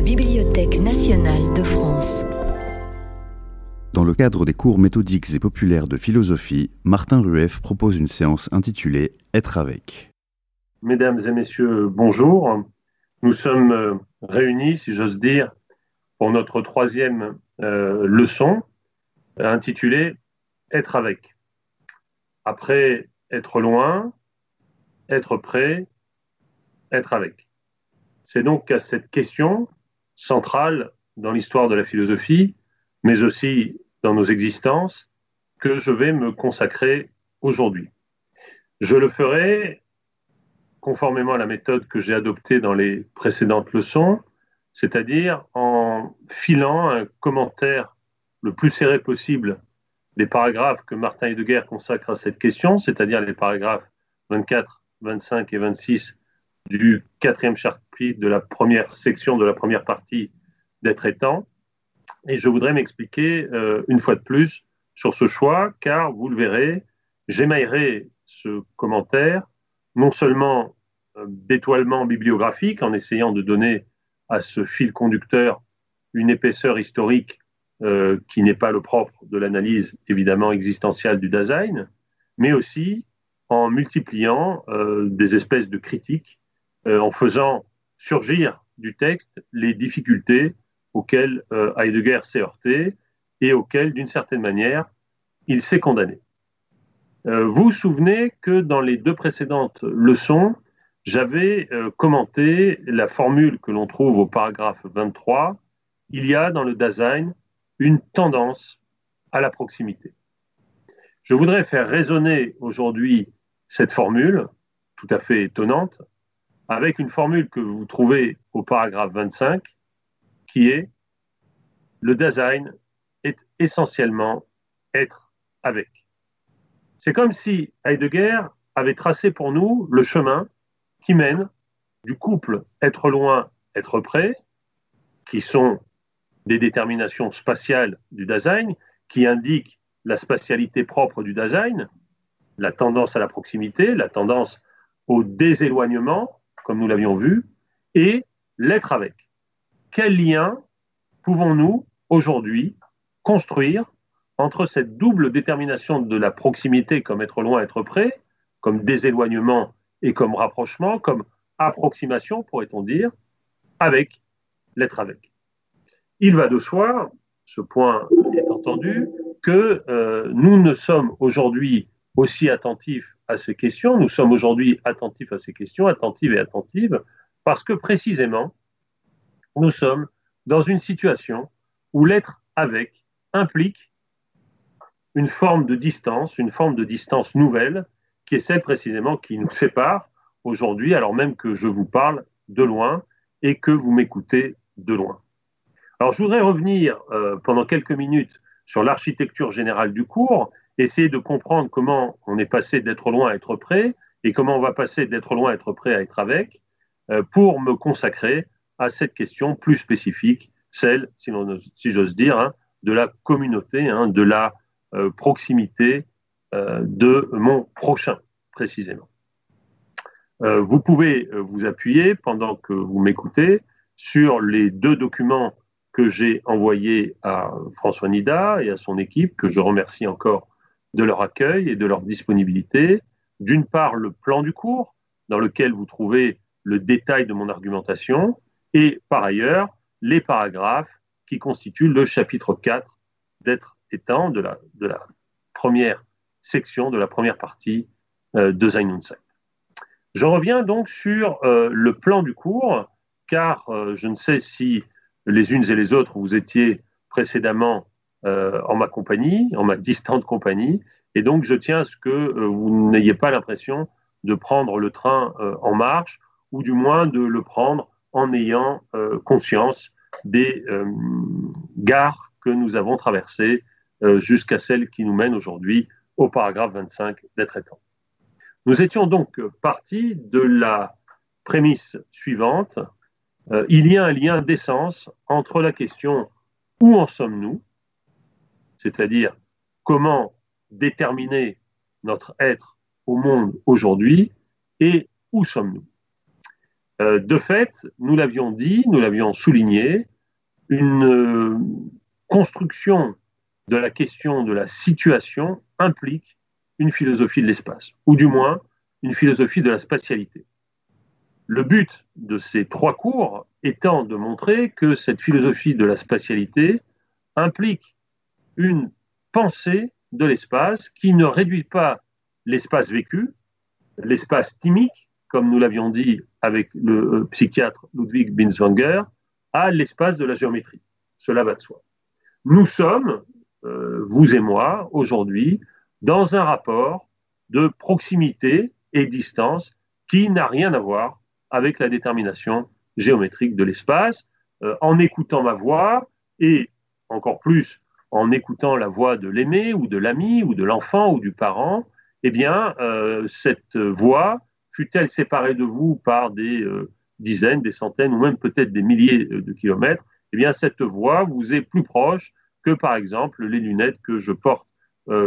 la Bibliothèque nationale de France. Dans le cadre des cours méthodiques et populaires de philosophie, Martin Rueff propose une séance intitulée Être avec. Mesdames et messieurs, bonjour. Nous sommes euh, réunis, si j'ose dire, pour notre troisième euh, leçon intitulée Être avec. Après être loin, être prêt, être avec. C'est donc à cette question centrale dans l'histoire de la philosophie, mais aussi dans nos existences, que je vais me consacrer aujourd'hui. Je le ferai conformément à la méthode que j'ai adoptée dans les précédentes leçons, c'est-à-dire en filant un commentaire le plus serré possible des paragraphes que Martin Heidegger consacre à cette question, c'est-à-dire les paragraphes 24, 25 et 26 du quatrième chapitre de la première section de la première partie d'être étant. Et je voudrais m'expliquer euh, une fois de plus sur ce choix, car vous le verrez, j'émaillerai ce commentaire non seulement euh, d'étoilement bibliographique en essayant de donner à ce fil conducteur une épaisseur historique euh, qui n'est pas le propre de l'analyse évidemment existentielle du Dasein, mais aussi en multipliant des espèces de critiques, en faisant surgir du texte les difficultés auxquelles Heidegger s'est heurté et auxquelles, d'une certaine manière, il s'est condamné. vous vous souvenez que dans les deux précédentes leçons, j'avais commenté la formule que l'on trouve au paragraphe 23. Il y a dans le Dasein une tendance à la proximité. Je voudrais faire résonner aujourd'hui cette formule, tout à fait étonnante, avec une formule que vous trouvez au paragraphe 25, qui est le design est essentiellement être avec. C'est comme si Heidegger avait tracé pour nous le chemin qui mène du couple être loin, être près, qui sont des déterminations spatiales du Dasein qui indiquent la spatialité propre du Dasein, la tendance à la proximité, la tendance au déséloignement, comme nous l'avions vu, et l'être avec. Quel lien pouvons-nous aujourd'hui construire entre cette double détermination de la proximité comme être loin, être près, comme déséloignement et comme rapprochement, comme approximation, pourrait-on dire, avec l'être avec? Il va de soi, ce point est entendu, que euh, nous ne sommes aujourd'hui aussi attentifs à ces questions, nous sommes aujourd'hui attentifs à ces questions, attentives et attentives, parce que précisément, nous sommes dans une situation où l'être avec implique une forme de distance, une forme de distance nouvelle, qui est celle précisément qui nous sépare aujourd'hui, alors même que je vous parle de loin et que vous m'écoutez de loin. Alors, je voudrais revenir euh, pendant quelques minutes sur l'architecture générale du cours, essayer de comprendre comment on est passé d'être loin à être prêt et comment on va passer d'être loin à être prêt à être avec, euh, pour me consacrer à cette question plus spécifique, celle, si, j'ose dire, hein, de la communauté, hein, de la euh, proximité de mon prochain, précisément. vous pouvez vous appuyer pendant que vous m'écoutez sur les deux documents que j'ai envoyé à François Nida et à son équipe, que je remercie encore de leur accueil et de leur disponibilité. D'une part, le plan du cours, dans lequel vous trouvez le détail de mon argumentation, et par ailleurs, les paragraphes qui constituent le chapitre 4 d'être étant de la, de la première section, de la première partie euh, de Zainun Je reviens donc sur euh, le plan du cours, car euh, je ne sais si les unes et les autres, vous étiez précédemment euh, en ma compagnie, en ma distante compagnie, et donc je tiens à ce que euh, vous n'ayez pas l'impression de prendre le train euh, en marche, ou du moins de le prendre en ayant conscience des gares que nous avons traversées jusqu'à celle qui nous mène aujourd'hui au paragraphe 25 des traitants. Nous étions donc partis de la prémisse suivante, il y a un lien d'essence entre la question où en sommes-nous, c'est-à-dire comment déterminer notre être au monde aujourd'hui, et où sommes-nous. de fait, nous l'avions dit, nous l'avions souligné, une construction de la question de la situation implique une philosophie de l'espace, ou du moins une philosophie de la spatialité. Le but de ces trois cours étant de montrer que cette philosophie de la spatialité implique une pensée de l'espace qui ne réduit pas l'espace vécu, l'espace timique, comme nous l'avions dit avec le euh, psychiatre Ludwig Binswanger, à l'espace de la géométrie. Cela va de soi. Nous sommes, euh, vous et moi, aujourd'hui, dans un rapport de proximité et distance qui n'a rien à voir avec la détermination géométrique de l'espace. Euh, en écoutant ma voix et encore plus en écoutant la voix de l'aimé ou de l'ami ou de l'enfant ou du parent, eh bien, euh, cette voix, fut-elle séparée de vous par des euh, dizaines, des centaines ou même peut-être des milliers de kilomètres, eh bien, cette voix vous est plus proche que, par exemple, les lunettes que je porte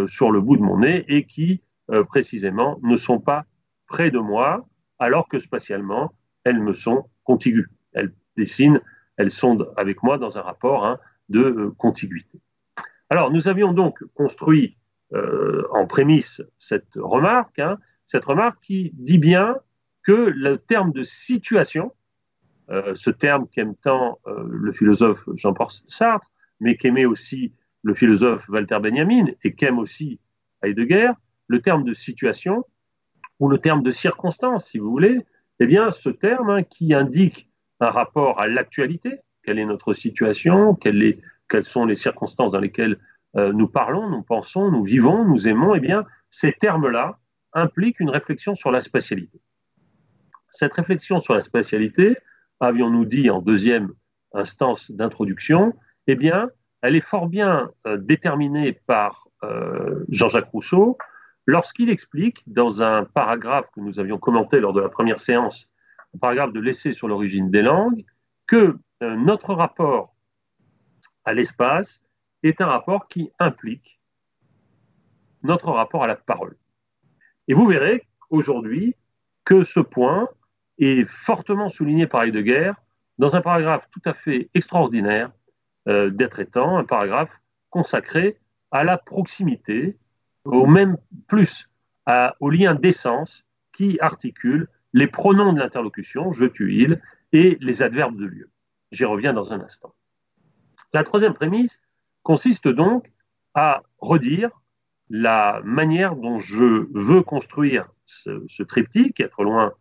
sur le bout de mon nez et qui, précisément, ne sont pas près de moi, alors que spatialement, elles me sont contiguës. Elles dessinent, elles sont avec moi dans un rapport hein, de euh, contiguïté. Alors, nous avions donc construit euh, en prémisse cette remarque, hein, cette remarque qui dit bien que le terme de situation, euh, ce terme qu'aime tant le philosophe Jean-Paul Sartre, mais qu'aimait aussi le philosophe Walter Benjamin et qu'aime aussi Heidegger, le terme de situation ou le terme de circonstance, si vous voulez, eh bien, ce terme hein, qui indique un rapport à l'actualité, quelle est notre situation, quelles sont les circonstances dans lesquelles euh, nous parlons, nous pensons, nous vivons, nous aimons, eh bien, ces termes-là impliquent une réflexion sur la spatialité. Cette réflexion sur la spatialité, avions-nous dit en deuxième instance d'introduction, eh bien, elle est fort bien euh, déterminée par euh, Jean-Jacques Rousseau, lorsqu'il explique, dans un paragraphe que nous avions commenté lors de la première séance, un paragraphe de l'essai sur l'origine des langues, que notre rapport à l'espace est un rapport qui implique notre rapport à la parole. Et vous verrez aujourd'hui que ce point est fortement souligné par Heidegger dans un paragraphe tout à fait extraordinaire euh, d'être étant, un paragraphe consacré à la proximité au même plus au lien d'essence qui articule les pronoms de l'interlocution, je, tu, il, et les adverbes de lieu. J'y reviens dans un instant. La troisième prémisse consiste donc à redire la manière dont je veux construire ce, triptyque, être loin,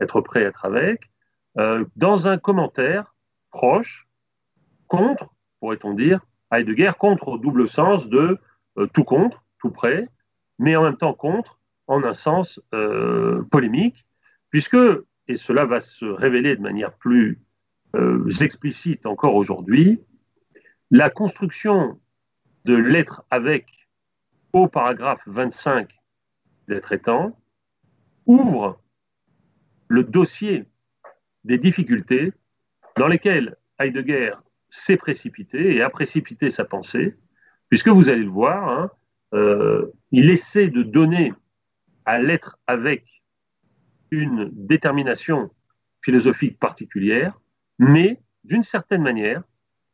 être prêt, être avec, euh, dans un commentaire proche, contre, pourrait-on dire, Heidegger, contre au double sens de euh, tout contre, tout près, mais en même temps contre, en un sens euh, polémique, puisque, et cela va se révéler de manière plus explicite encore aujourd'hui, la construction de l'être avec au paragraphe 25 d'être étant ouvre le dossier des difficultés dans lesquelles Heidegger s'est précipité et a précipité sa pensée, puisque vous allez le voir, hein, euh, il essaie de donner à l'être avec une détermination philosophique particulière, mais d'une certaine manière,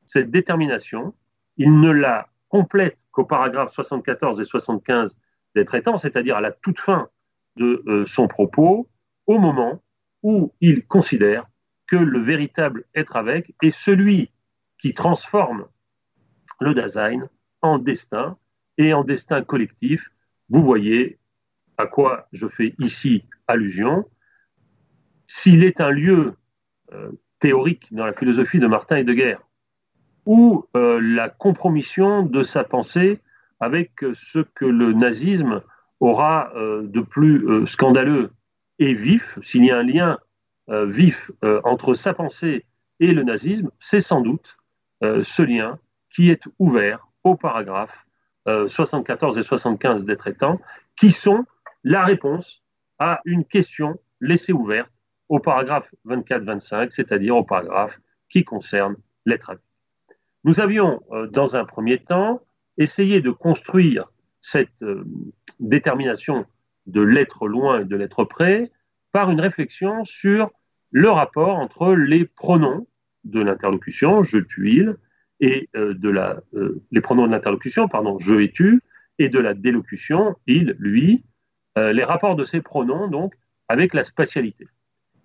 cette détermination, il ne la complète qu'au paragraphe 74 et 75 des traitants, c'est-à-dire à la toute fin de euh, son propos, au moment où il considère que le véritable être avec est celui qui transforme le Dasein en destin et en destin collectif. Vous voyez à quoi je fais ici allusion. S'il est un lieu euh, théorique dans la philosophie de Martin Heidegger, ou euh, la compromission de sa pensée avec ce que le nazisme aura euh, de plus scandaleux et vif, s'il y a un lien vif entre sa pensée et le nazisme, c'est sans doute ce lien qui est ouvert au paragraphe 74 euh, et 75 des traitants, qui sont la réponse à une question laissée ouverte au paragraphe 24-25, c'est-à-dire au paragraphe qui concerne l'être à Nous avions, euh, dans un premier temps, essayé de construire cette euh, détermination de l'être loin et de l'être près par une réflexion sur le rapport entre les pronoms de l'interlocution, je, tu, il, et euh, de la, les pronoms de l'interlocution, pardon, je et tu, et de la délocution, il, lui, les rapports de ces pronoms, donc, avec la spatialité.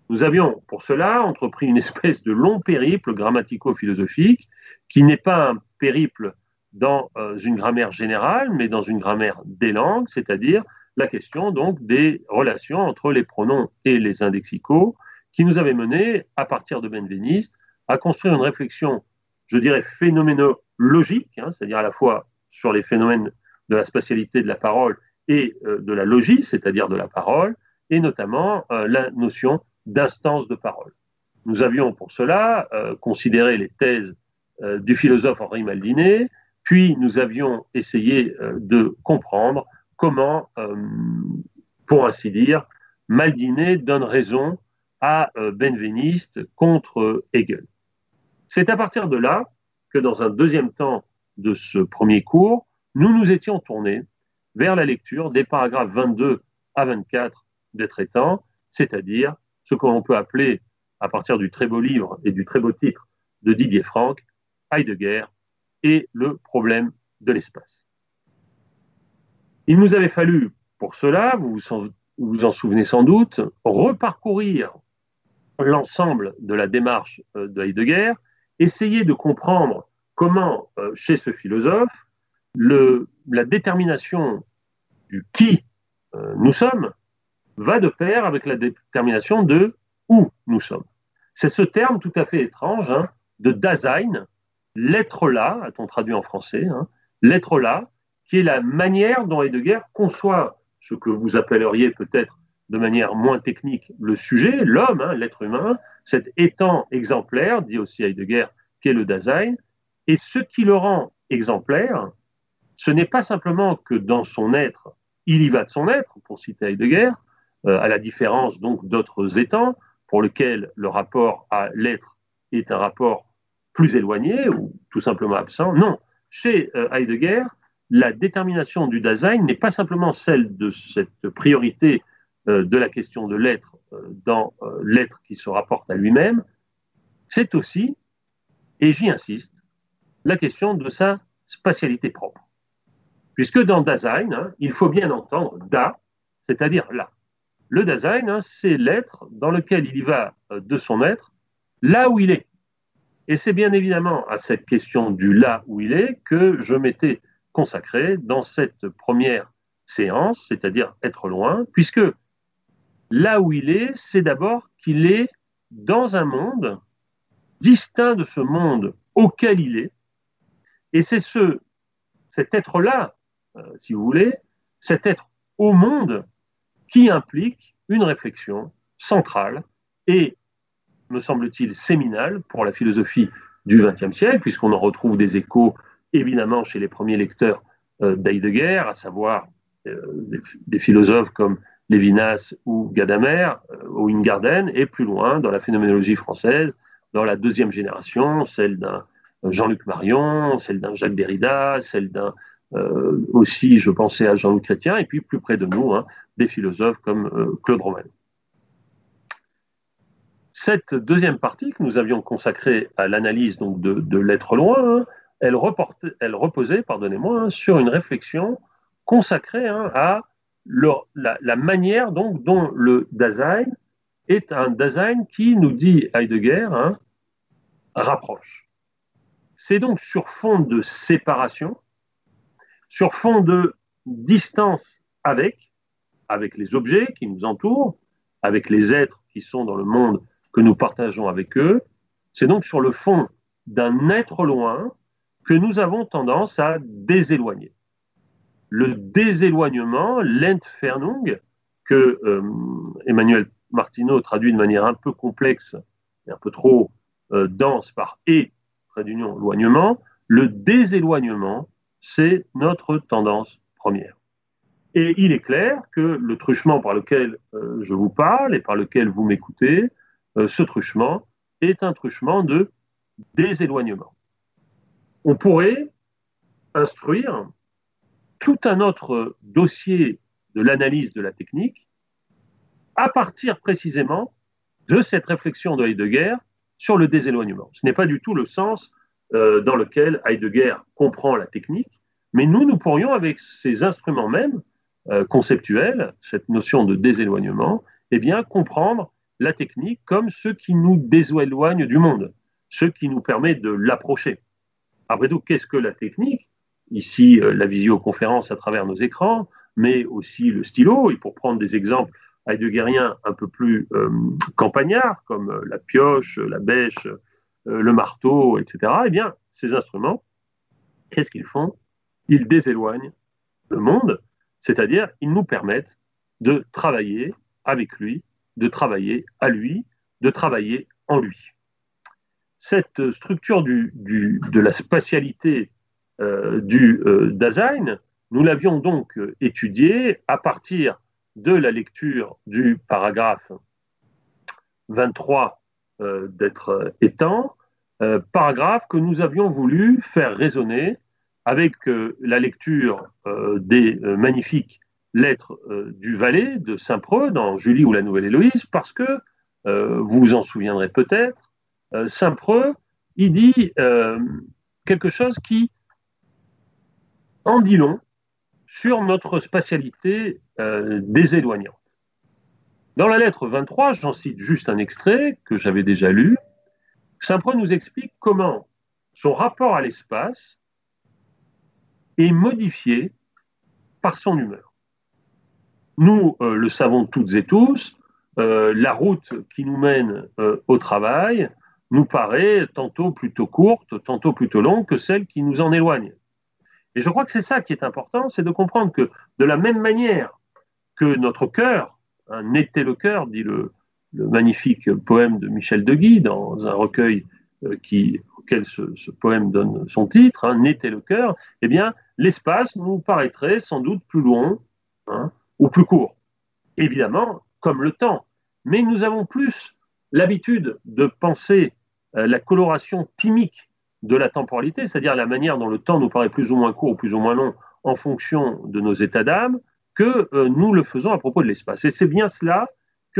Nous avions, pour cela, entrepris une espèce de long périple grammatico-philosophique, qui n'est pas un périple dans une grammaire générale, mais dans une grammaire des langues, c'est-à-dire la question donc des relations entre les pronoms et les indexicaux, qui nous avait mené, à partir de Benveniste, à construire une réflexion, je dirais, phénoménologique, hein, c'est-à-dire à la fois sur les phénomènes de la spatialité de la parole et euh, de la logie, c'est-à-dire de la parole, et notamment euh, la notion d'instance de parole. Nous avions pour cela euh, considéré les thèses du philosophe Henri Maldinet, puis nous avions essayé de comprendre comment, pour ainsi dire, Maldinet donne raison à Benveniste contre Hegel. C'est à partir de là que dans un deuxième temps de ce premier cours, nous nous étions tournés vers la lecture des paragraphes 22 à 24 des traitants, c'est-à-dire ce que l'on peut appeler, à partir du très beau livre et du très beau titre de Didier Franck, Heidegger et le problème de l'espace. Il nous avait fallu, pour cela, vous vous en souvenez sans doute, reparcourir l'ensemble de la démarche euh, de Heidegger essayer de comprendre comment, euh, chez ce philosophe, la détermination du qui euh, nous sommes va de pair avec la détermination de où nous sommes. C'est ce terme tout à fait étrange hein, de Dasein, l'être là, a-t-on traduit en français, hein, l'être là, qui est la manière dont Heidegger conçoit ce que vous appelleriez peut-être de manière moins technique le sujet, l'homme, hein, l'être humain, cet étant exemplaire, dit aussi Heidegger, qu'est le Dasein. Et ce qui le rend exemplaire, ce n'est pas simplement que dans son être, il y va de son être, pour citer Heidegger, à la différence donc d'autres étangs, pour lesquels le rapport à l'être est un rapport plus éloigné ou tout simplement absent. Non, chez euh, Heidegger, la détermination du Dasein n'est pas simplement celle de cette priorité euh, de la question de l'être dans l'être qui se rapporte à lui-même, c'est aussi et j'y insiste, la question de sa spatialité propre. Puisque dans Dasein, hein, il faut bien entendre da, c'est-à-dire là. Le Dasein, c'est l'être dans lequel il y va euh, de son être, là où il est. Et c'est bien évidemment à cette question du là où il est que je m'étais consacré dans cette première séance, c'est-à-dire être loin, puisque là où il est, c'est d'abord qu'il est dans un monde distinct de ce monde auquel il est. Et c'est ce, cet être-là, euh, si vous voulez, cet être au monde qui implique une réflexion centrale et, me semble-t-il, séminale pour la philosophie du XXe siècle, puisqu'on en retrouve des échos évidemment chez les premiers lecteurs euh, d'Heidegger, à savoir euh, des, philosophes comme Lévinas ou Gadamer ou Ingarden, et plus loin dans la phénoménologie française, dans la deuxième génération, celle d'un Jean-Luc Marion, celle d'un Jacques Derrida, celle d'un euh, aussi, je pensais à Jean-Luc Chrétien, et puis plus près de nous, hein, des philosophes comme euh, Claude Romain. Cette deuxième partie que nous avions consacrée à l'analyse donc de, l'être loin, hein, elle, reposait, pardonnez-moi, hein, sur une réflexion consacrée à la, manière donc dont le Dasein est un design qui, nous dit Heidegger, rapproche. C'est donc sur fond de séparation, sur fond de distance avec, avec les objets qui nous entourent, avec les êtres qui sont dans le monde que nous partageons avec eux, c'est donc sur le fond d'un être loin que nous avons tendance à déséloigner. Le déséloignement, l'entfernung, que euh, Emmanuel Martineau traduit de manière un peu complexe et un peu trop euh, dense par et, trait d'union, éloignement, le déséloignement, c'est notre tendance première. Et il est clair que le truchement par lequel euh, je vous parle et par lequel vous m'écoutez, euh, ce truchement est un truchement de déséloignement. On pourrait instruire tout un autre dossier de l'analyse de la technique à partir précisément de cette réflexion de Heidegger sur le déséloignement. Ce n'est pas du tout le sens euh, dans lequel Heidegger comprend la technique, mais nous, nous pourrions, avec ces instruments même euh, conceptuels, cette notion de déséloignement, eh bien, comprendre la technique comme ce qui nous déséloigne du monde, ce qui nous permet de l'approcher. Après tout, qu'est-ce que la technique? Ici, euh, la visioconférence à travers nos écrans, mais aussi le stylo. Et pour prendre des exemples heideggeriens un peu plus campagnards, comme la pioche, la bêche, le marteau, etc., eh bien, ces instruments, qu'est-ce qu'ils font? Ils déséloignent le monde, c'est-à-dire ils nous permettent de travailler avec lui, de travailler à lui, de travailler en lui cette structure de la spatialité euh, du euh, Dasein, nous l'avions donc euh, étudiée à partir de la lecture du paragraphe 23 d'être étant, paragraphe que nous avions voulu faire résonner avec la lecture des magnifiques lettres du Valais de Saint-Preux dans Julie ou la Nouvelle Héloïse, parce que, vous vous en souviendrez peut-être, euh, Saint-Preux, il dit euh, quelque chose qui en dit long sur notre spatialité euh, déséloignante. Dans la lettre 23, j'en cite juste un extrait que j'avais déjà lu, Saint-Preux nous explique comment son rapport à l'espace est modifié par son humeur. Nous le savons toutes et tous, la route qui nous mène au travail, nous paraît tantôt plutôt courte, tantôt plutôt longue que celle qui nous en éloigne. Et je crois que c'est ça qui est important, c'est de comprendre que de la même manière que notre cœur, un n'était le cœur, dit le, magnifique poème de Michel de Guy dans un recueil euh, auquel ce, poème donne son titre, hein, n'était le cœur, eh bien, l'espace nous paraîtrait sans doute plus long hein, ou plus court. Évidemment, comme le temps. Mais nous avons plus l'habitude de penser euh, la coloration timique de la temporalité, c'est-à-dire la manière dont le temps nous paraît plus ou moins court ou plus ou moins long en fonction de nos états d'âme, que euh, nous le faisons à propos de l'espace. Et c'est bien cela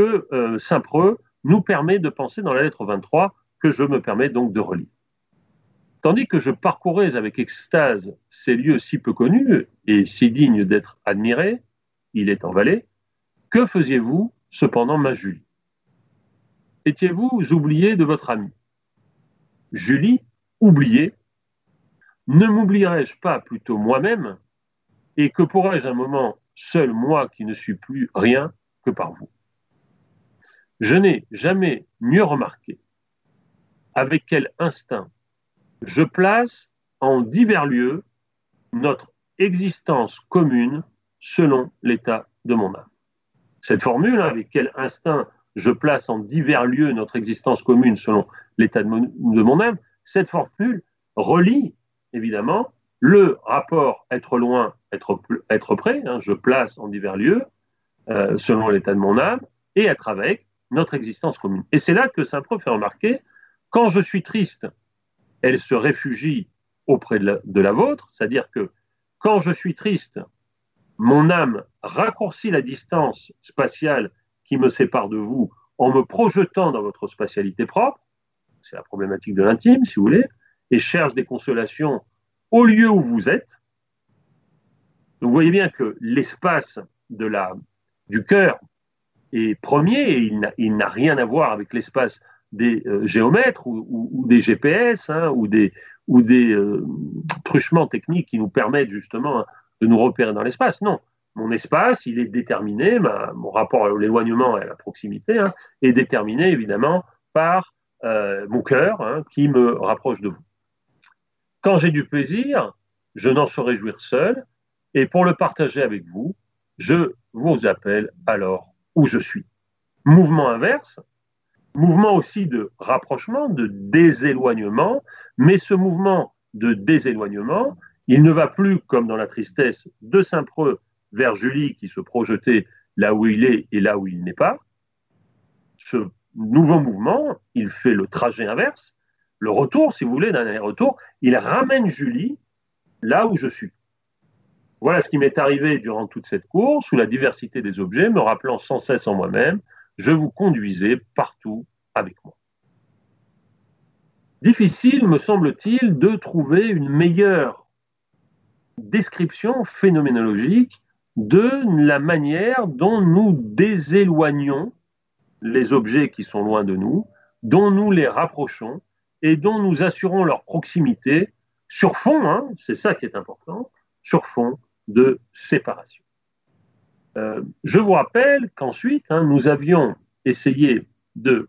euh, Saint-Preux nous permet de penser dans la lettre 23, que je me permets donc de relire. Tandis que je parcourais avec extase ces lieux si peu connus et si dignes d'être admirés, il est en Valais, que faisiez-vous cependant, ma Julie? Étiez-vous oublié de votre ami Julie, oubliée, ne m'oublierai-je pas plutôt moi-même? Et que pourrais-je un moment, seul moi qui ne suis plus rien que par vous? Je n'ai jamais mieux remarqué avec quel instinct je place en divers lieux notre existence commune selon l'état de mon âme. Cette formule, avec quel instinct je place en divers lieux notre existence commune selon l'état de, mon âme, cette formule relie évidemment le rapport être loin, être, être près, hein, je place en divers lieux euh, selon l'état de mon âme, et être avec notre existence commune. Et c'est là que Saint Paul fait remarquer, quand je suis triste, elle se réfugie auprès de la, vôtre, c'est-à-dire que quand je suis triste, mon âme raccourcit la distance spatiale qui me sépare de vous en me projetant dans votre spatialité propre, c'est la problématique de l'intime, si vous voulez, et cherche des consolations au lieu où vous êtes. vous voyez bien que l'espace de du cœur est premier et il n'a rien à voir avec l'espace des euh, géomètres ou, des GPS hein, ou des, des euh, truchements techniques qui nous permettent justement de nous repérer dans l'espace. Non, mon espace, il est déterminé, mon rapport à l'éloignement et à la proximité hein, est déterminé évidemment par euh, mon cœur hein, qui me rapproche de vous. Quand j'ai du plaisir, je n'en saurais jouir seul, et pour le partager avec vous, je vous appelle alors où je suis. Mouvement inverse, mouvement aussi de rapprochement, de déséloignement, mais ce mouvement de déséloignement, il ne va plus, comme dans la tristesse de Saint-Preux, vers Julie qui se projetait là où il est et là où il n'est pas. Ce nouveau mouvement, il fait le trajet inverse, le retour, si vous voulez, d'un aller-retour, il ramène Julie là où je suis. Voilà ce qui m'est arrivé durant toute cette course, sous la diversité des objets, me rappelant sans cesse en moi-même, je vous conduisais partout avec moi. Difficile, me semble-t-il, de trouver une meilleure description phénoménologique de la manière dont nous déséloignons les objets qui sont loin de nous, dont nous les rapprochons et dont nous assurons leur proximité sur fond, hein, c'est ça qui est important, sur fond de séparation. Euh, je vous rappelle qu'ensuite, hein, nous avions essayé de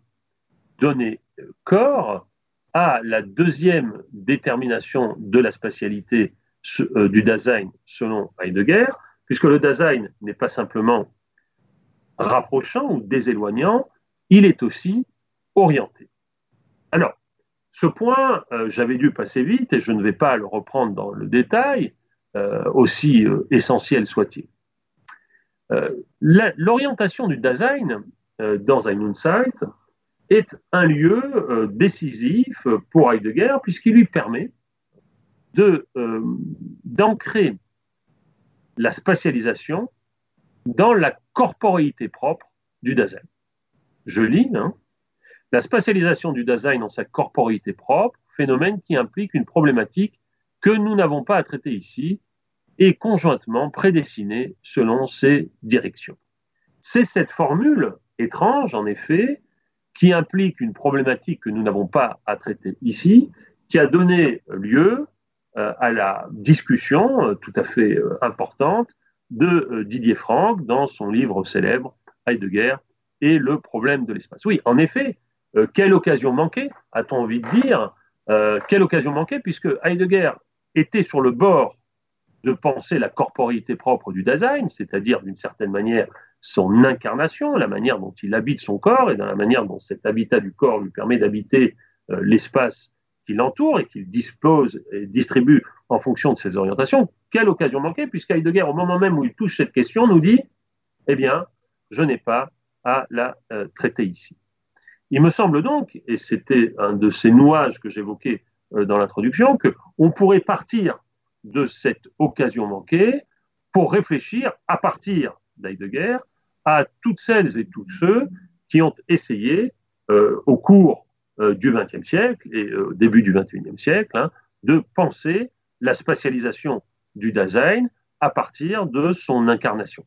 donner corps à la deuxième détermination de la spatialité euh, du Dasein selon Heidegger, puisque le Dasein n'est pas simplement rapprochant ou déséloignant, il est aussi orienté. Alors, ce point, euh, j'avais dû passer vite et je ne vais pas le reprendre dans le détail, aussi euh, essentiel soit-il. L'orientation du Dasein dans ein Insight est un lieu décisif pour Heidegger puisqu'il lui permet d'ancrer la spatialisation dans la corporéité propre du Dasein. Je lis, hein, la spatialisation du Dasein dans sa corporéité propre, phénomène qui implique une problématique que nous n'avons pas à traiter ici et conjointement prédestinée selon ses directions. C'est cette formule étrange, en effet, qui implique une problématique que nous n'avons pas à traiter ici, qui a donné lieu euh, à la discussion euh, tout à fait euh, importante de Didier Franck dans son livre célèbre Heidegger et le problème de l'espace. Oui, en effet, quelle occasion manquée, a-t-on envie de dire Quelle occasion manquée, puisque Heidegger était sur le bord de penser la corporité propre du Dasein, c'est-à-dire d'une certaine manière son incarnation, la manière dont il habite son corps et dans la manière dont cet habitat du corps lui permet d'habiter euh, l'espace qui l'entoure et qu'il dispose et distribue en fonction de ses orientations. Quelle occasion manquée, puisque Heidegger, au moment même où il touche cette question, nous dit Eh bien, je n'ai pas à la traiter ici. Il me semble donc, et c'était un de ces nouages que j'évoquais euh, dans l'introduction, qu'on pourrait partir de cette occasion manquée pour réfléchir à partir d'Heidegger à toutes celles et tous ceux qui ont essayé euh, au cours euh, du XXe siècle et au début du XXIe siècle hein, de penser la spatialisation du Dasein à partir de son incarnation.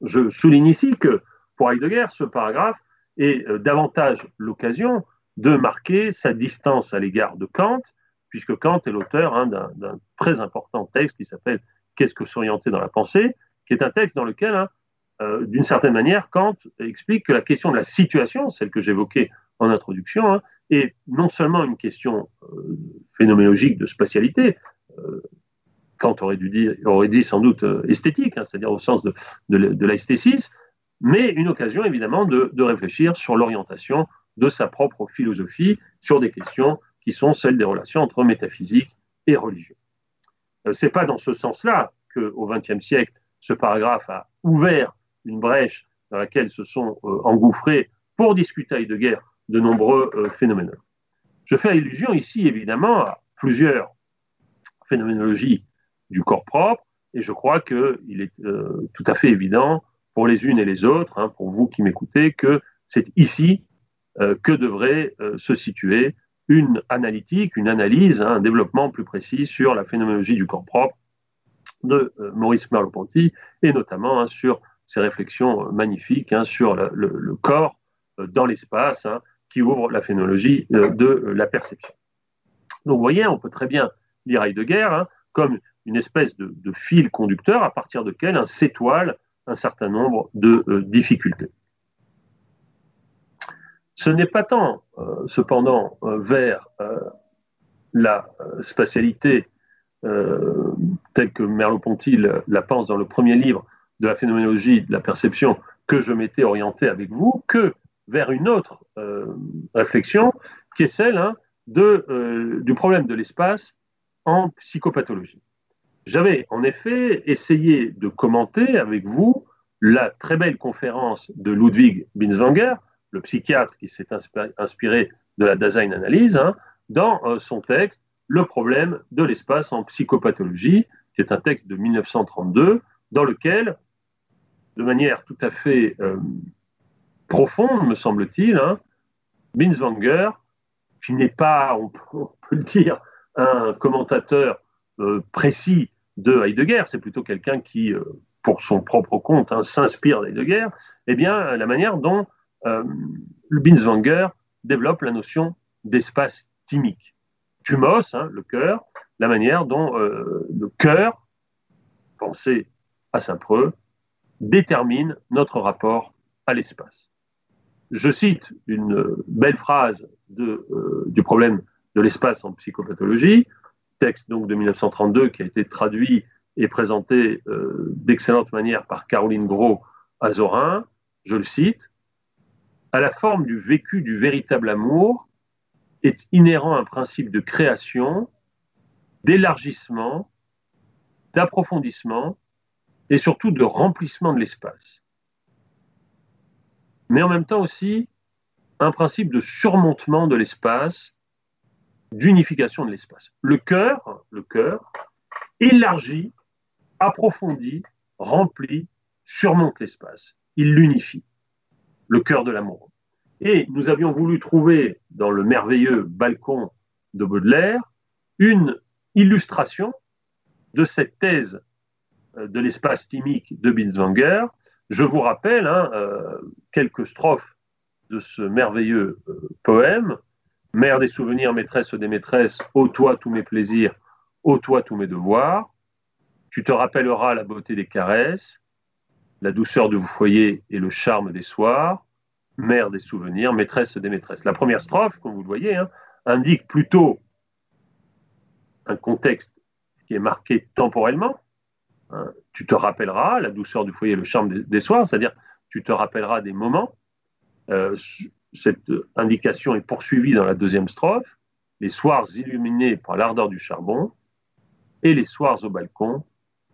Je souligne ici que pour Heidegger, ce paragraphe euh, davantage l'occasion de marquer sa distance à l'égard de Kant, puisque Kant est l'auteur hein, d'un très important texte qui s'appelle Qu'est-ce que s'orienter dans la pensée, qui est un texte dans lequel, hein, euh, d'une certaine manière, Kant explique que la question de la situation, celle que j'évoquais en introduction, hein, est non seulement une question euh, phénoménologique de spatialité, Kant aurait, dû dire, aurait dit sans doute esthétique, c'est-à-dire au sens de, de, de l'esthétisme, mais une occasion évidemment de, réfléchir sur l'orientation de sa propre philosophie sur des questions qui sont celles des relations entre métaphysique et religion. Euh, Ce n'est pas dans ce sens-là qu'au XXe siècle, ce paragraphe a ouvert une brèche dans laquelle se sont euh, engouffrés pour discuter de guerre de nombreux euh, phénomènes. Je fais allusion ici évidemment à plusieurs phénoménologies du corps propre, et je crois qu'il est tout à fait évident pour les unes et les autres, hein, pour vous qui m'écoutez, que c'est ici que devrait euh, se situer une analytique, une analyse, hein, un développement plus précis sur la phénoménologie du corps propre de euh, Maurice Merleau-Ponty, et notamment hein, sur ses réflexions magnifiques sur le, corps dans l'espace, qui ouvre la phénoménologie de la perception. Donc vous voyez, on peut très bien lire Heidegger comme une espèce de, de, fil conducteur à partir duquel s'étoile un certain nombre de euh, difficultés. Ce n'est pas tant, euh, cependant, euh, vers la spatialité telle que Merleau-Ponty la pense dans le premier livre de la phénoménologie de la perception que je m'étais orienté avec vous, que vers une autre réflexion qui est celle hein, du problème de l'espace en psychopathologie. J'avais en effet essayé de commenter avec vous la très belle conférence de Ludwig Binswanger, le psychiatre qui s'est inspiré de la Dasein-analyse, hein, dans euh, son texte Le problème de l'espace en psychopathologie, qui est un texte de 1932, dans lequel, de manière tout à fait euh, profonde, me semble-t-il. Hein. Binswanger, qui n'est pas, on peut, le dire, un commentateur euh, précis de Heidegger, c'est plutôt quelqu'un qui, pour son propre compte, hein, s'inspire d'Heidegger, eh bien, la manière dont Binswanger développe la notion d'espace thymique. Tumos, hein, le cœur, la manière dont euh, le cœur, pensé à Saint-Preux, détermine notre rapport à l'espace. Je cite une belle phrase de, euh, du problème de l'espace en psychopathologie, texte donc de 1932 qui a été traduit et présenté euh, d'excellente manière par Caroline Gros à Zorin. Je le cite À la forme du vécu du véritable amour est inhérent un principe de création d'élargissement, d'approfondissement et surtout de remplissement de l'espace. Mais en même temps aussi un principe de surmontement de l'espace, d'unification de l'espace. Le cœur, le cœur élargit, approfondit, remplit, surmonte l'espace. Il l'unifie. Le cœur de l'amour. Et nous avions voulu trouver dans le merveilleux balcon de Baudelaire une illustration de cette thèse euh, de l'espace thymique de Binswanger. Je vous rappelle hein, euh, quelques strophes de ce merveilleux euh, poème. Mère des souvenirs, maîtresse des maîtresses, ô toi tous mes plaisirs, ô toi tous mes devoirs. Tu te rappelleras la beauté des caresses, la douceur du foyer et le charme des soirs. Mère des souvenirs, maîtresse des maîtresses. La première strophe, comme vous le voyez, hein, indique plutôt un contexte qui est marqué temporellement. Hein, tu te rappelleras la douceur du foyer, le charme des, soirs, c'est-à-dire tu te rappelleras des moments. Euh, cette indication est poursuivie dans la deuxième strophe. Les soirs illuminés par l'ardeur du charbon et les soirs au balcon,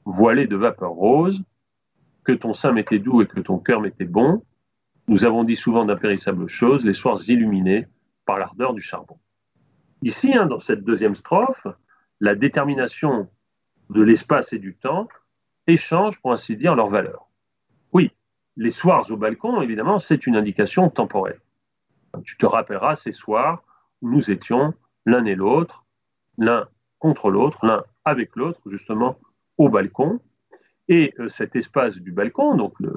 voilés de vapeur rose, que ton sein m'était doux et que ton cœur m'était bon. Nous avons dit souvent d'impérissables choses, les soirs illuminés par l'ardeur du charbon. Ici, hein, dans cette deuxième strophe, la détermination de l'espace et du temps échangent, pour ainsi dire, leur valeur. Oui, les soirs au balcon, évidemment, c'est une indication temporelle. Tu te rappelleras ces soirs où nous étions l'un et l'autre, l'un contre l'autre, l'un avec l'autre, justement, au balcon. Et euh, cet espace du balcon, donc d'une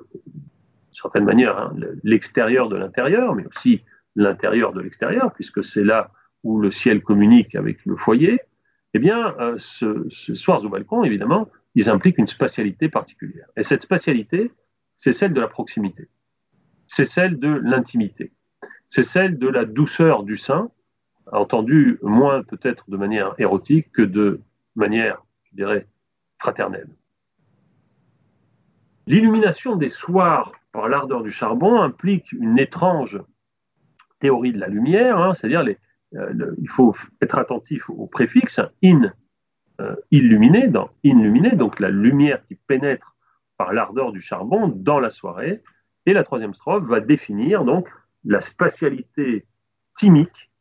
certaine manière hein, l'extérieur de l'intérieur, mais aussi l'intérieur de l'extérieur, puisque c'est là où le ciel communique avec le foyer, eh bien, euh, ce, soirs au balcon, évidemment, ils impliquent une spatialité particulière. Et cette spatialité, c'est celle de la proximité, c'est celle de l'intimité, c'est celle de la douceur du sein, entendu moins peut-être de manière érotique que de manière, je dirais, fraternelle. L'illumination des soirs par l'ardeur du charbon implique une étrange théorie de la lumière, hein, c'est-à-dire euh, il faut être attentif au préfixe in euh, illuminé, dans illuminé, donc la lumière qui pénètre par l'ardeur du charbon dans la soirée. Et la troisième strophe va définir donc la spatialité thymique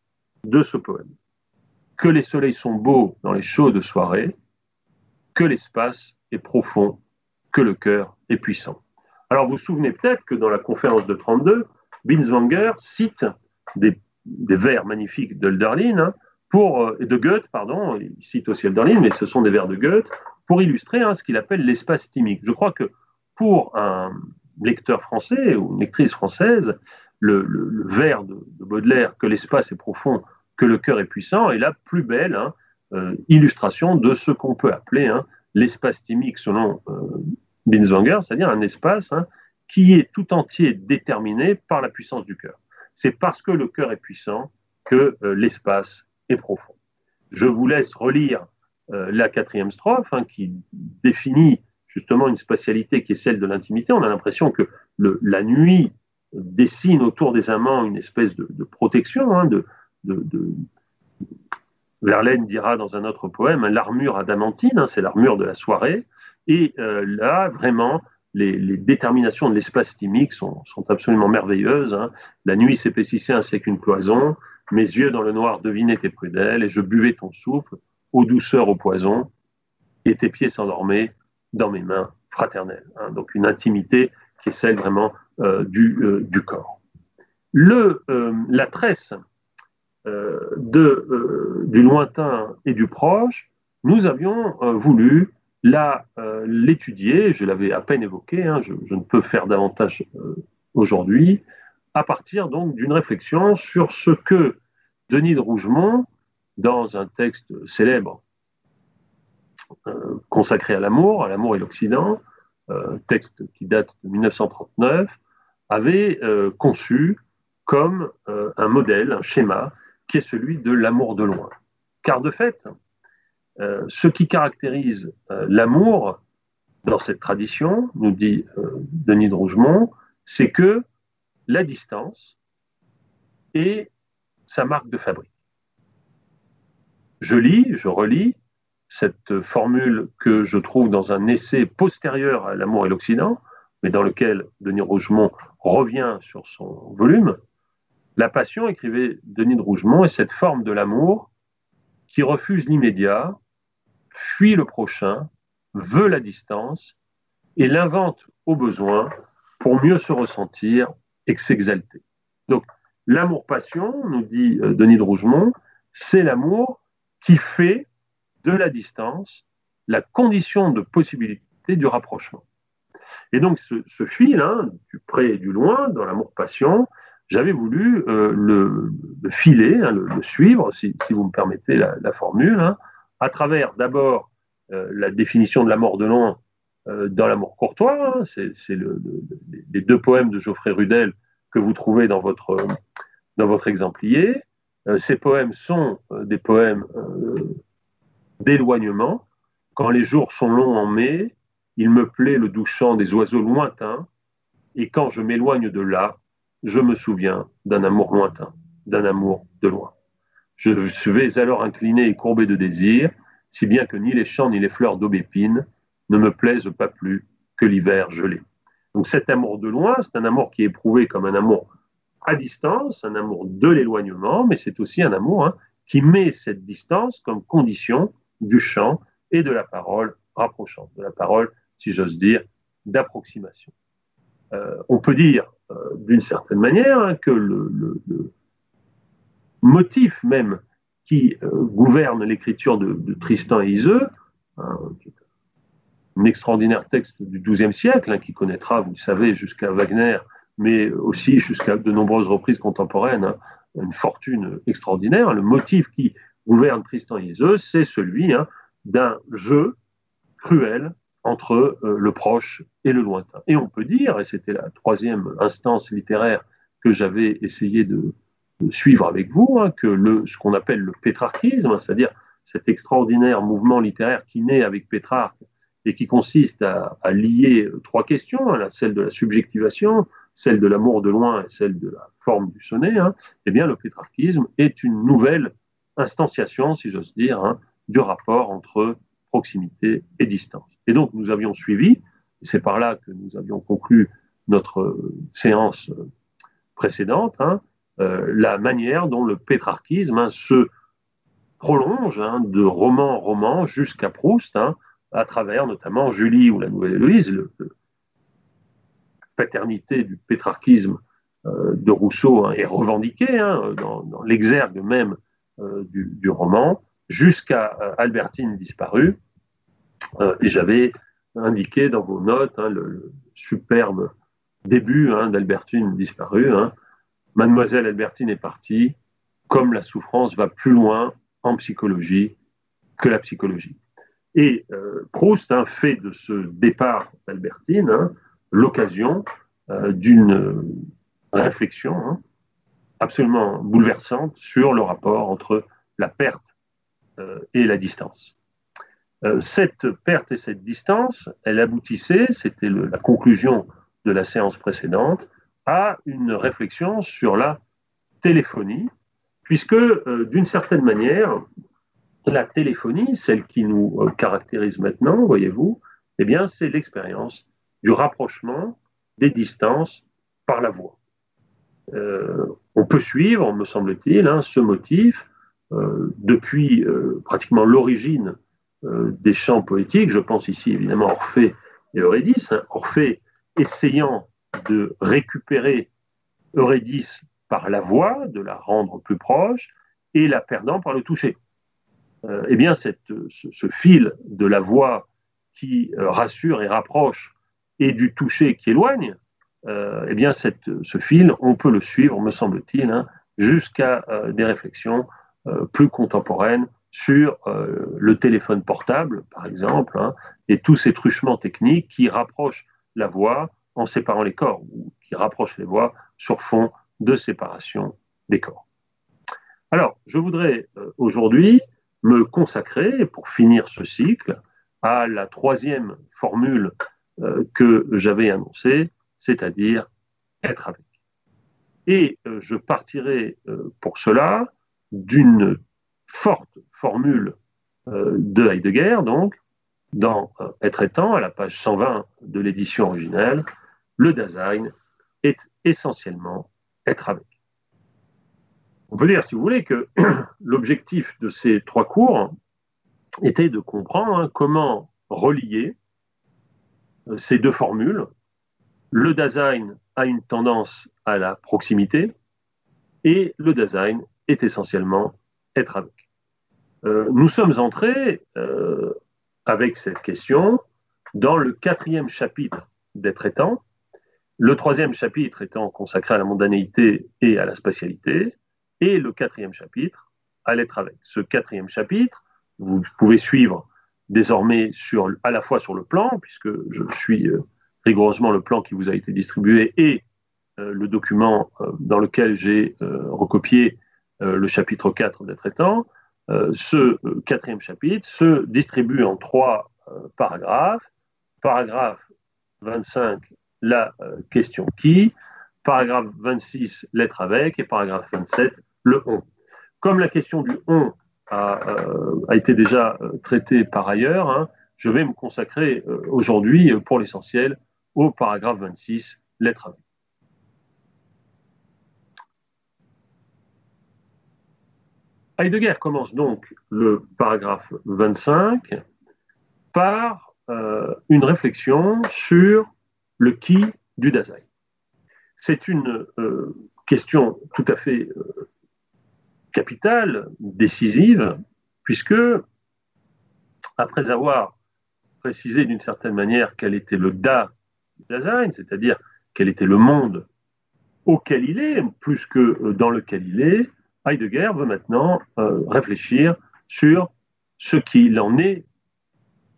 de ce poème. Que les soleils sont beaux dans les chaudes soirées, que l'espace est profond, que le cœur est puissant. Alors vous vous souvenez peut-être que dans la conférence de 32, Binswanger cite des des vers magnifiques d'Hölderlin, hein, pour, euh, de Goethe, pardon, il cite aussi Hölderlin, mais ce sont des vers de Goethe, pour illustrer hein, ce qu'il appelle l'espace thymique. Je crois que pour un lecteur français ou une lectrice française, le, vers de, Baudelaire, que l'espace est profond, que le cœur est puissant, est la plus belle hein, euh, illustration de ce qu'on peut appeler l'espace thymique selon euh, Binswanger, c'est-à-dire un espace qui est tout entier déterminé par la puissance du cœur c'est parce que le cœur est puissant que euh, l'espace est profond. Je vous laisse relire euh, la quatrième strophe hein, qui définit justement une spatialité qui est celle de l'intimité. On a l'impression que la nuit dessine autour des amants une espèce de, protection. Hein, de, Verlaine dira dans un autre poème l'armure adamantine, hein, c'est l'armure de la soirée. Et euh, là, vraiment, les, déterminations de l'espace thymique sont, absolument merveilleuses. Hein. La nuit s'épaississait ainsi qu'une cloison, mes yeux dans le noir devinaient tes prudelles, et je buvais ton souffle, aux douceurs, au poison, et tes pieds s'endormaient dans mes mains fraternelles. Hein. Donc une intimité qui est celle vraiment euh, du, euh, du corps. Le, la tresse de, du lointain et du proche, nous avions voulu l'étudier, je l'avais à peine évoqué, hein, je, ne peux faire davantage aujourd'hui, à partir donc d'une réflexion sur ce que Denis de Rougemont, dans un texte célèbre euh, consacré à l'amour, à l'amour et l'Occident, euh, texte qui date de 1939, avait euh, conçu comme un modèle, un schéma, qui est celui de l'amour de loin. Car de fait, ce qui caractérise l'amour dans cette tradition, nous dit Denis de Rougemont, c'est que la distance est sa marque de fabrique. Je lis, je relis cette formule que je trouve dans un essai postérieur à L'amour et l'Occident, mais dans lequel Denis Rougemont revient sur son volume. La passion, écrivait Denis de Rougemont, est cette forme de l'amour qui refuse l'immédiat, fuit le prochain, veut la distance et l'invente au besoin pour mieux se ressentir et s'exalter. Donc, l'amour-passion, nous dit euh, Denis de Rougemont, c'est l'amour qui fait de la distance la condition de possibilité du rapprochement. Et donc, ce, fil, hein, du près et du loin, dans l'amour-passion, j'avais voulu euh, le, filer, hein, le, suivre, si, vous me permettez la, formule, hein, à travers d'abord euh, la définition de la mort de loin euh, dans l'amour courtois. Hein, c'est le, les deux poèmes de Geoffrey Rudel que vous trouvez dans votre, dans votre exemplier. Ces poèmes sont des poèmes d'éloignement. Quand les jours sont longs en mai, il me plaît le doux chant des oiseaux lointains, et quand je m'éloigne de là, je me souviens d'un amour lointain, d'un amour de loin. Je vais alors incliné et courbé de désir, si bien que ni les champs ni les fleurs d'aubépine ne me plaisent pas plus que l'hiver gelé. Donc cet amour de loin, c'est un amour qui est éprouvé comme un amour à distance, un amour de l'éloignement, mais c'est aussi un amour hein, qui met cette distance comme condition du chant et de la parole rapprochante, de la parole, si j'ose dire, d'approximation. Euh, on peut dire d'une certaine manière hein, que le, motif même qui euh, gouverne l'écriture de, Tristan et Iseux, hein, un extraordinaire texte du XIIe siècle, hein, qui connaîtra, vous le savez, jusqu'à Wagner, mais aussi jusqu'à de nombreuses reprises contemporaines, une fortune extraordinaire. Le motif qui gouverne Tristan et c'est celui d'un jeu cruel entre euh, le proche et le lointain. Et on peut dire, et c'était la troisième instance littéraire que j'avais essayé de, suivre avec vous, que le, ce qu'on appelle le pétrarchisme, c'est-à-dire cet extraordinaire mouvement littéraire qui naît avec Pétrarque et qui consiste à, lier trois questions, hein, celle de la subjectivation, celle de l'amour de loin et celle de la forme du sonnet, hein, eh bien, le pétrarchisme est une nouvelle instanciation, si j'ose dire, hein, du rapport entre proximité et distance. Et donc, nous avions suivi, c'est par là que nous avions conclu notre séance précédente, euh, la manière dont le pétrarchisme se prolonge de roman en roman jusqu'à Proust, à travers notamment Julie ou la Nouvelle Héloïse, la paternité du pétrarchisme euh, de Rousseau hein, est revendiquée hein, dans, l'exergue même euh, du, roman, jusqu'à euh, Albertine disparue. et j'avais indiqué dans vos notes hein, le, superbe début d'Albertine disparue. Mademoiselle Albertine est partie, comme la souffrance va plus loin en psychologie que la psychologie. Et euh, Proust fait de ce départ d'Albertine hein, l'occasion euh, d'une réflexion hein, absolument bouleversante sur le rapport entre la perte euh, et la distance. cette perte et cette distance, elle aboutissait, c'était la conclusion de la séance précédente, à une réflexion sur la téléphonie, puisque d'une certaine manière, la téléphonie, celle qui nous euh, caractérise maintenant, voyez-vous, eh bien, c'est l'expérience du rapprochement des distances par la voix. Euh, on peut suivre, me semble-t-il, hein, ce motif euh, depuis pratiquement l'origine des chants poétiques. Je pense ici évidemment à Orphée et Eurydice. Hein. Orphée essayant de récupérer Eurydice par la voix, de la rendre plus proche, et la perdant par le toucher. Euh, eh bien, ce, fil de la voix qui euh, rassure et rapproche et du toucher qui éloigne, euh, eh bien, ce fil, on peut le suivre, me semble-t-il, hein, jusqu'à des réflexions plus contemporaines sur le téléphone portable, par exemple, hein, et tous ces truchements techniques qui rapprochent la voix en séparant les corps, ou qui rapprochent les voix sur fond de séparation des corps. Alors, je voudrais euh, aujourd'hui me consacrer, pour finir ce cycle, à la troisième formule euh, que j'avais annoncée, c'est-à-dire être avec. Et euh, je partirai pour cela d'une forte formule de Heidegger, donc, dans Être étant, à la page 120 de l'édition originelle, le Dasein est essentiellement être avec. On peut dire, si vous voulez, que l'objectif de ces trois cours était de comprendre hein, comment relier euh, ces deux formules. Le Dasein a une tendance à la proximité et le Dasein est essentiellement être avec. Euh, nous sommes entrés euh, avec cette question dans le quatrième chapitre d'être étant, le troisième chapitre étant consacré à la mondanéité et à la spatialité, et le quatrième chapitre à l'être avec. Ce quatrième chapitre, vous pouvez suivre désormais à la fois sur le plan, puisque je suis euh, rigoureusement le plan qui vous a été distribué, et le document dans lequel j'ai recopié le chapitre 4 d'être étant. ce quatrième chapitre se distribue en trois paragraphes. Paragraphe 25, la question qui, paragraphe 26, l'être avec, et paragraphe 27, le on. Comme la question du on a, euh, été déjà euh, traitée par ailleurs, hein, je vais me consacrer euh, aujourd'hui, pour l'essentiel, au paragraphe 26, lettre avec. Heidegger commence donc le paragraphe 25 par une réflexion sur le qui du Dasein. C'est une question tout à fait capitale, décisive, puisque après avoir précisé d'une certaine manière quel était le Da Dasein, c'est-à-dire quel était le monde auquel il est, plus que dans lequel il est, Heidegger veut maintenant euh, réfléchir sur ce qu'il en est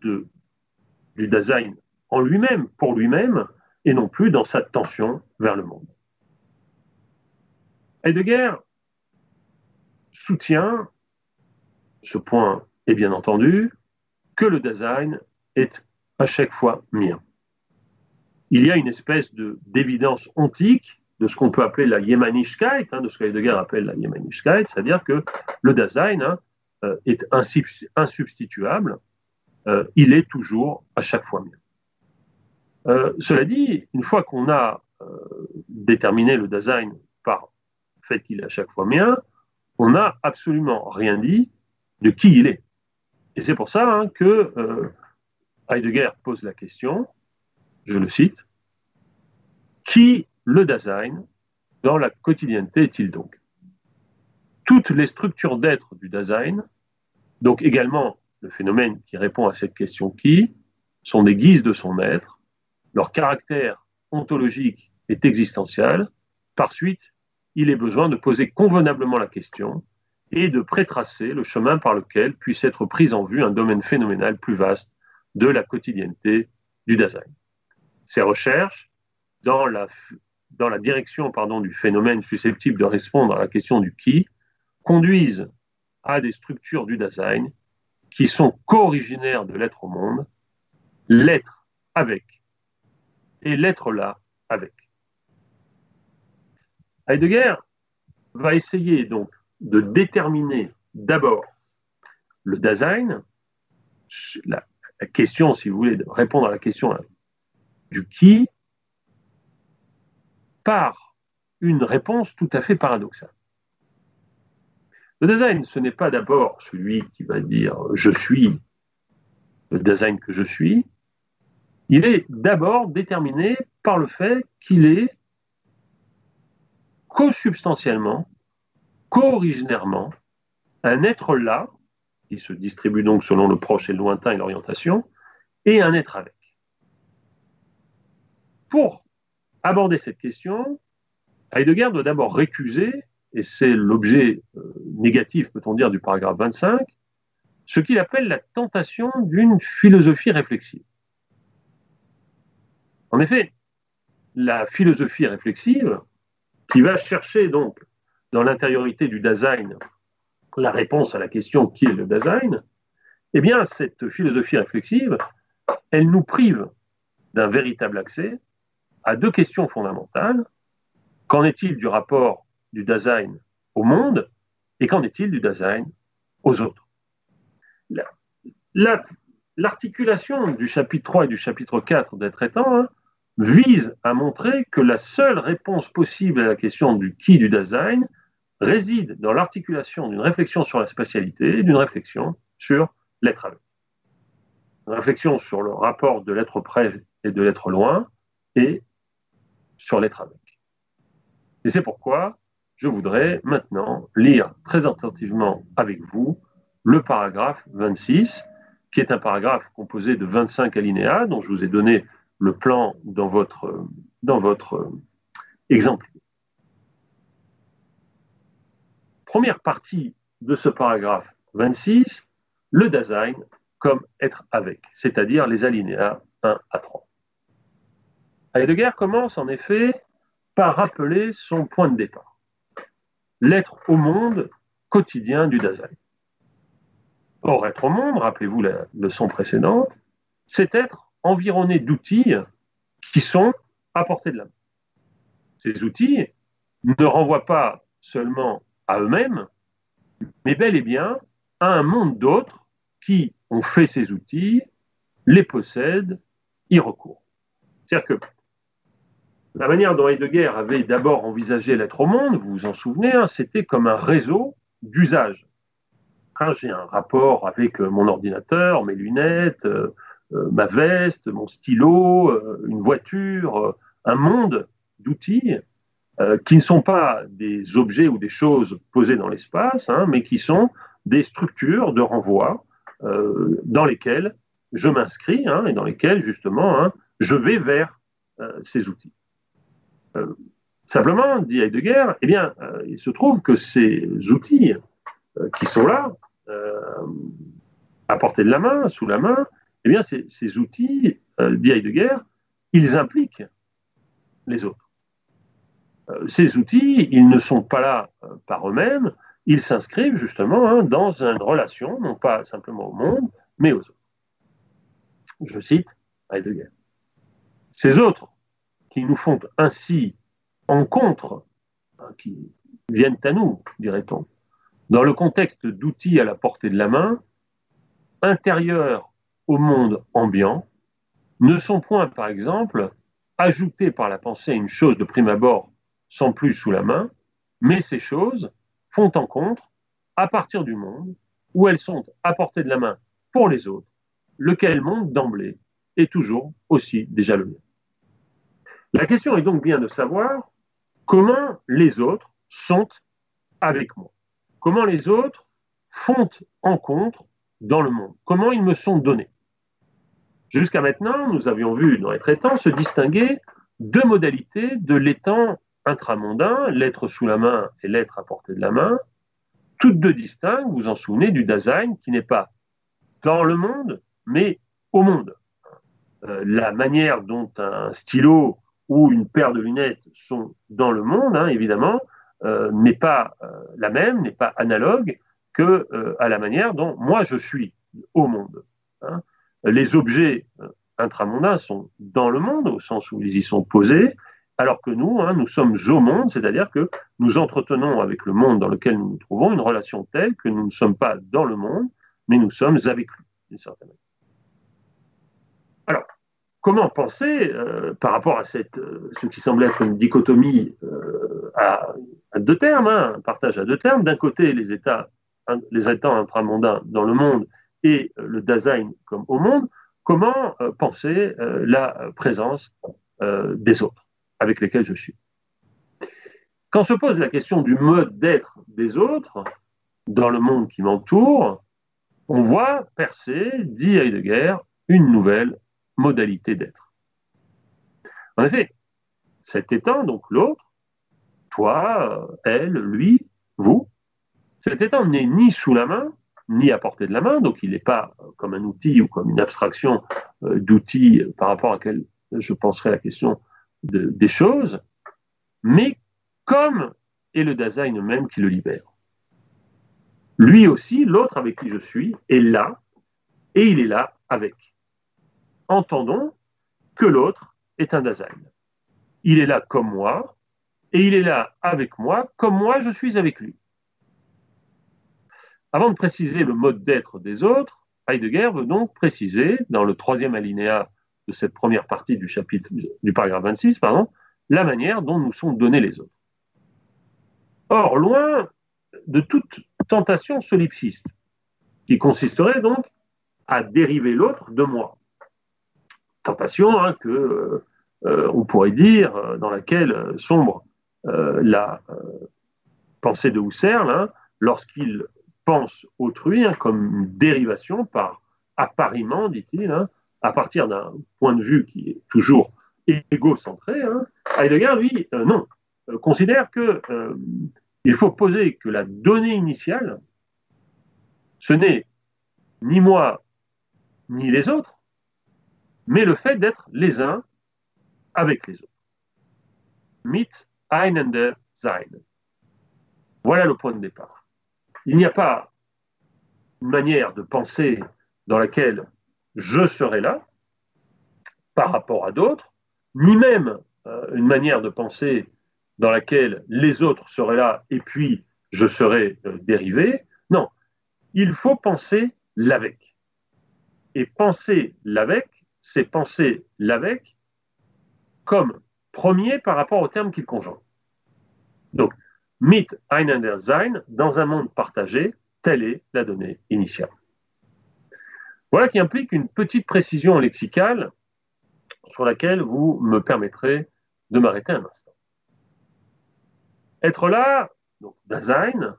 du Dasein en lui-même, pour lui-même, et non plus dans sa tension vers le monde. Heidegger soutient, ce point est bien entendu, que le Dasein est à chaque fois mien. Il y a une espèce d'évidence ontique de ce qu'on peut appeler la Yemanischkeit, hein, de ce que Heidegger appelle la Yemanischkeit, c'est-à-dire que le Dasein euh, est insubstituable, euh, il est toujours à chaque fois mien. Euh, cela dit, une fois qu'on a déterminé le Dasein par le fait qu'il est à chaque fois mien, on n'a absolument rien dit de qui il est. Et c'est pour ça hein, que Heidegger pose la question, je le cite, qui le Dasein dans la quotidienneté est-il donc. Toutes les structures d'être du Dasein, donc également le phénomène qui répond à cette question qui, sont des guises de son être, leur caractère ontologique est existentiel, par suite, il est besoin de poser convenablement la question et de prétracer le chemin par lequel puisse être pris en vue un domaine phénoménal plus vaste de la quotidienneté du Dasein. Ces recherches, dans la, dans la direction du phénomène susceptible de répondre à la question du qui, conduisent à des structures du Dasein qui sont co-originaires de l'être au monde, l'être avec et l'être là avec. Heidegger va essayer donc de déterminer d'abord le Dasein, la, question, si vous voulez, de répondre à la question du qui, par une réponse tout à fait paradoxale. Le Dasein, ce n'est pas d'abord celui qui va dire je suis, le Dasein que je suis, il est d'abord déterminé par le fait qu'il est co-substantiellement, co-originairement, un être là, qui se distribue donc selon le proche et le lointain et l'orientation, et un être avec. Pour aborder cette question, Heidegger doit d'abord récuser, et c'est l'objet euh, négatif, peut-on dire, du paragraphe 25, ce qu'il appelle la tentation d'une philosophie réflexive. En effet, la philosophie réflexive, qui va chercher donc dans l'intériorité du Dasein la réponse à la question qui est le Dasein, eh bien, cette philosophie réflexive, elle nous prive d'un véritable accès à deux questions fondamentales. Qu'en est-il du rapport du Dasein au monde et qu'en est-il du Dasein aux autres? L'articulation du chapitre 3 et du chapitre 4 d'être étant hein, vise à montrer que la seule réponse possible à la question du qui du Dasein réside dans l'articulation d'une réflexion sur la spatialité et d'une réflexion sur l'être avec. Une réflexion sur le rapport de l'être près et de l'être loin et sur l'être avec. Et c'est pourquoi je voudrais maintenant lire très attentivement avec vous le paragraphe 26, qui est un paragraphe composé de 25 alinéas, dont je vous ai donné le plan dans votre, dans votre exemple. Première partie de ce paragraphe 26, le Dasein comme être avec, c'est-à-dire les alinéas 1 à 3. Heidegger commence en effet par rappeler son point de départ, l'être au monde quotidien du Dasein. Or, être au monde, rappelez-vous la leçon précédente, c'est être environné d'outils qui sont à portée de la main. Ces outils ne renvoient pas seulement à eux-mêmes, mais bel et bien à un monde d'autres qui ont fait ces outils, les possèdent, y recourent. C'est-à-dire que la manière dont Heidegger avait d'abord envisagé l'être au monde, vous vous en souvenez, hein, c'était comme un réseau d'usage. Hein, j'ai un rapport avec mon ordinateur, mes lunettes, euh, euh, ma veste, mon stylo, euh, une voiture, euh, un monde d'outils qui ne sont pas des objets ou des choses posées dans l'espace, hein, mais qui sont des structures de renvoi dans lesquelles je m'inscris hein, et dans lesquelles justement je vais vers ces outils. Simplement, dit Heidegger, eh bien, il se trouve que ces outils qui sont là, à portée de la main, sous la main, eh bien, ces, outils, euh, Heidegger, ils impliquent les autres. Euh, ces outils, ils ne sont pas là euh, par eux-mêmes, ils s'inscrivent justement hein, dans une relation, non pas simplement au monde, mais aux autres. Je cite Heidegger. Ces autres qui nous font ainsi en contre, hein, qui viennent à nous, dirait-on, dans le contexte d'outils à la portée de la main, intérieurs au monde ambiant ne sont point, par exemple, ajoutés par la pensée à une chose de prime abord sans plus sous la main, mais ces choses font en contre à partir du monde où elles sont à portée de la main pour les autres, lequel monde d'emblée est toujours aussi déjà le mien. La question est donc bien de savoir comment les autres sont avec moi, comment les autres font en contre dans le monde, comment ils me sont donnés. Jusqu'à maintenant, nous avions vu dans les traitants se distinguer deux modalités de l'étang intramondain, l'être sous la main et l'être à portée de la main, toutes deux distinctes, vous vous en souvenez, du Dasein qui n'est pas dans le monde, mais au monde. Euh, la manière dont un stylo ou une paire de lunettes sont dans le monde, hein, évidemment, euh, n'est pas euh, la même, n'est pas analogue que à la manière dont moi je suis au monde. Hein les objets euh, intramondains sont dans le monde, au sens où ils y sont posés, alors que nous, hein, nous sommes au monde, c'est-à-dire que nous entretenons avec le monde dans lequel nous nous trouvons une relation telle que nous ne sommes pas dans le monde, mais nous sommes avec lui, d'une certaine manière. Comment penser euh, par rapport à euh, ce qui semble être une dichotomie à, deux termes, hein, un partage à deux termes D'un côté, les États, les États intramondains dans le monde et euh, le Dasein comme au monde, comment euh, penser euh, la présence des autres avec lesquels je suis. Quand se pose la question du mode d'être des autres dans le monde qui m'entoure, on voit percer, dit Heidegger, une nouvelle modalité d'être. En effet, cet étant, donc l'autre, toi, elle, lui, vous, cet étant n'est ni sous la main, ni à portée de la main, donc il n'est pas comme un outil ou comme une abstraction euh, d'outils par rapport à laquelle je penserai la question des choses, mais comme est le Dasein même qui le libère. Lui aussi, l'autre avec qui je suis, est là, et il est là avec. Entendons que l'autre est un Dasein. Il est là comme moi, et il est là avec moi, comme moi je suis avec lui. Avant de préciser le mode d'être des autres, Heidegger veut donc préciser, dans le troisième alinéa de cette première partie du chapitre du paragraphe 26, pardon, la manière dont nous sont donnés les autres. Or, loin de toute tentation solipsiste, qui consisterait donc à dériver l'autre de moi. Tentation hein, que euh, on pourrait dire euh, dans laquelle sombre euh, la pensée de Husserl hein, lorsqu'il pense autrui hein, comme une dérivation par appariement, dit-il, à partir d'un point de vue qui est toujours égocentré. Heidegger, lui, non, considère que il faut poser que la donnée initiale, ce n'est ni moi ni les autres, mais le fait d'être les uns avec les autres. Mit einander sein. Voilà le point de départ. Il n'y a pas une manière de penser dans laquelle je serai là par rapport à d'autres, ni même euh, une manière de penser dans laquelle les autres seraient là et puis je serais euh, dérivé. Non, il faut penser l'avec. Et penser l'avec, c'est penser l'avec comme premier par rapport au terme qu'il conjoint. Donc, mit einander sein, dans un monde partagé, telle est la donnée initiale. Voilà qui implique une petite précision lexicale sur laquelle vous me permettrez de m'arrêter un instant. Être là, donc Dasein,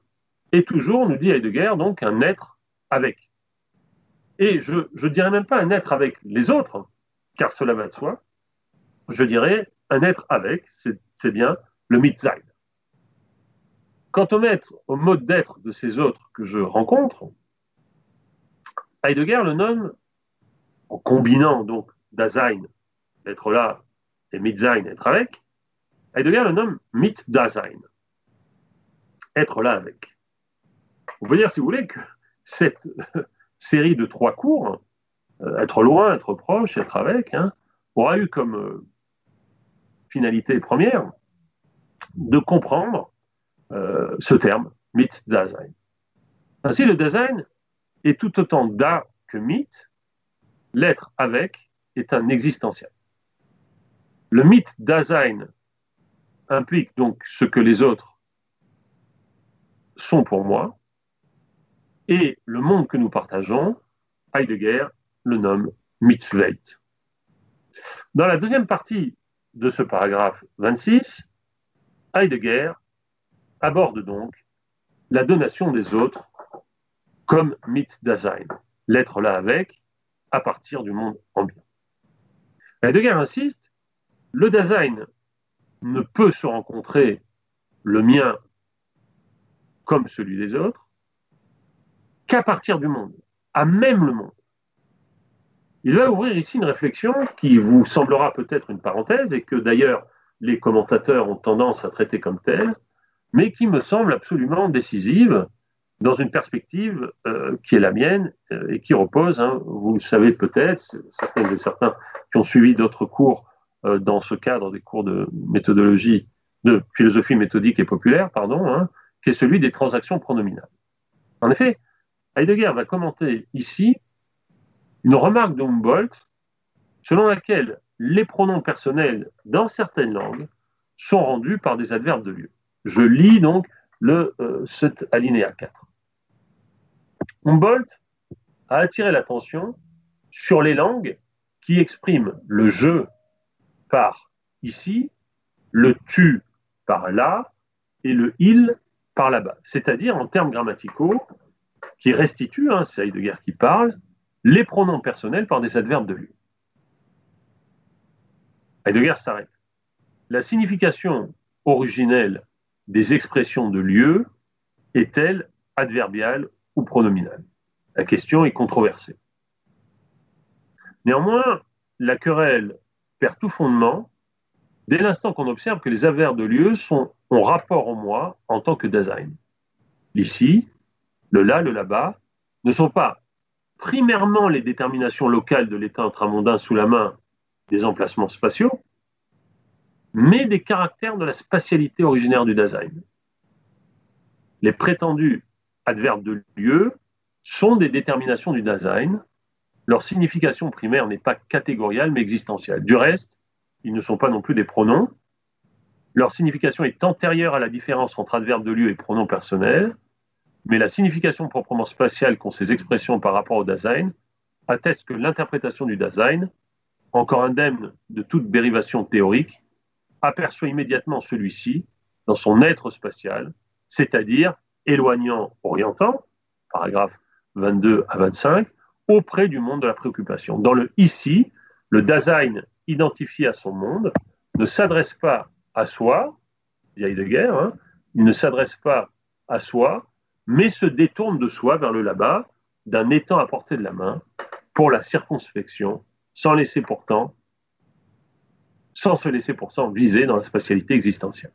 est toujours, nous dit Heidegger, donc un être avec. Et je ne dirais même pas un être avec les autres, car cela va de soi. Je dirais un être avec, c'est bien le Mitzain. Quant au maître, mode d'être de ces autres que je rencontre, Heidegger le nomme, en combinant donc Dasein, être là, et Mitzain, être avec, Heidegger le nomme Mit-Dasein être là avec. On peut dire, si vous voulez, que cette série de trois cours, euh, être loin, être proche, être avec, hein, aura eu comme euh, finalité première de comprendre euh, ce terme, mythe Dasein. Ainsi, le Dasein est tout autant da que mythe, l'être avec est un existentiel. Le mythe Dasein implique donc ce que les autres sont pour moi, et le monde que nous partageons, Heidegger le nomme Mitzveit. Dans la deuxième partie de ce paragraphe 26, Heidegger aborde donc la donation des autres comme Mitdasein, l'être là avec, à partir du monde ambiant. Heidegger insiste, le Dasein ne peut se rencontrer, le mien comme celui des autres, qu'à partir du monde, à même le monde. Il va ouvrir ici une réflexion qui vous semblera peut-être une parenthèse et que d'ailleurs les commentateurs ont tendance à traiter comme telle, mais qui me semble absolument décisive dans une perspective euh, qui est la mienne euh, et qui repose, hein, vous le savez peut-être, certains et certains qui ont suivi d'autres cours euh, dans ce cadre des cours de méthodologie, de philosophie méthodique et populaire, pardon, hein, qui est celui des transactions pronominales. En effet, Heidegger va commenter ici une remarque de Humboldt selon laquelle les pronoms personnels dans certaines langues sont rendus par des adverbes de lieu. Je lis donc le, euh, cet alinéa 4. Humboldt a attiré l'attention sur les langues qui expriment le je par ici, le tu par là et le il par là-bas. C'est-à-dire, en termes grammaticaux, qui restituent, hein, c'est Heidegger qui parle, les pronoms personnels par des adverbes de lieu. Heidegger s'arrête. La signification originelle des expressions de lieu est-elle adverbiale ou pronominale? La question est controversée. Néanmoins, la querelle perd tout fondement dès l'instant qu'on observe que les adverbes de lieu ont rapport au moi en tant que design. L'ici, le là, le là-bas ne sont pas primairement les déterminations locales de l'état intramondain sous la main des emplacements spatiaux, mais des caractères de la spatialité originaire du design. Les prétendus adverbes de lieu sont des déterminations du design. Leur signification primaire n'est pas catégoriale mais existentielle. Du reste, ils ne sont pas non plus des pronoms. Leur signification est antérieure à la différence entre adverbe de lieu et pronom personnel, mais la signification proprement spatiale qu'ont ces expressions par rapport au design atteste que l'interprétation du design, encore indemne de toute dérivation théorique, aperçoit immédiatement celui-ci dans son être spatial, c'est-à-dire éloignant, orientant, paragraphe 22 à 25, auprès du monde de la préoccupation. Dans le ici, le design identifié à son monde ne s'adresse pas à soi, dit Heidegger, hein, il ne s'adresse pas à soi, mais se détourne de soi vers le là-bas, d'un étang à portée de la main, pour la circonspection, sans laisser pourtant, sans se laisser pourtant viser dans la spatialité existentielle.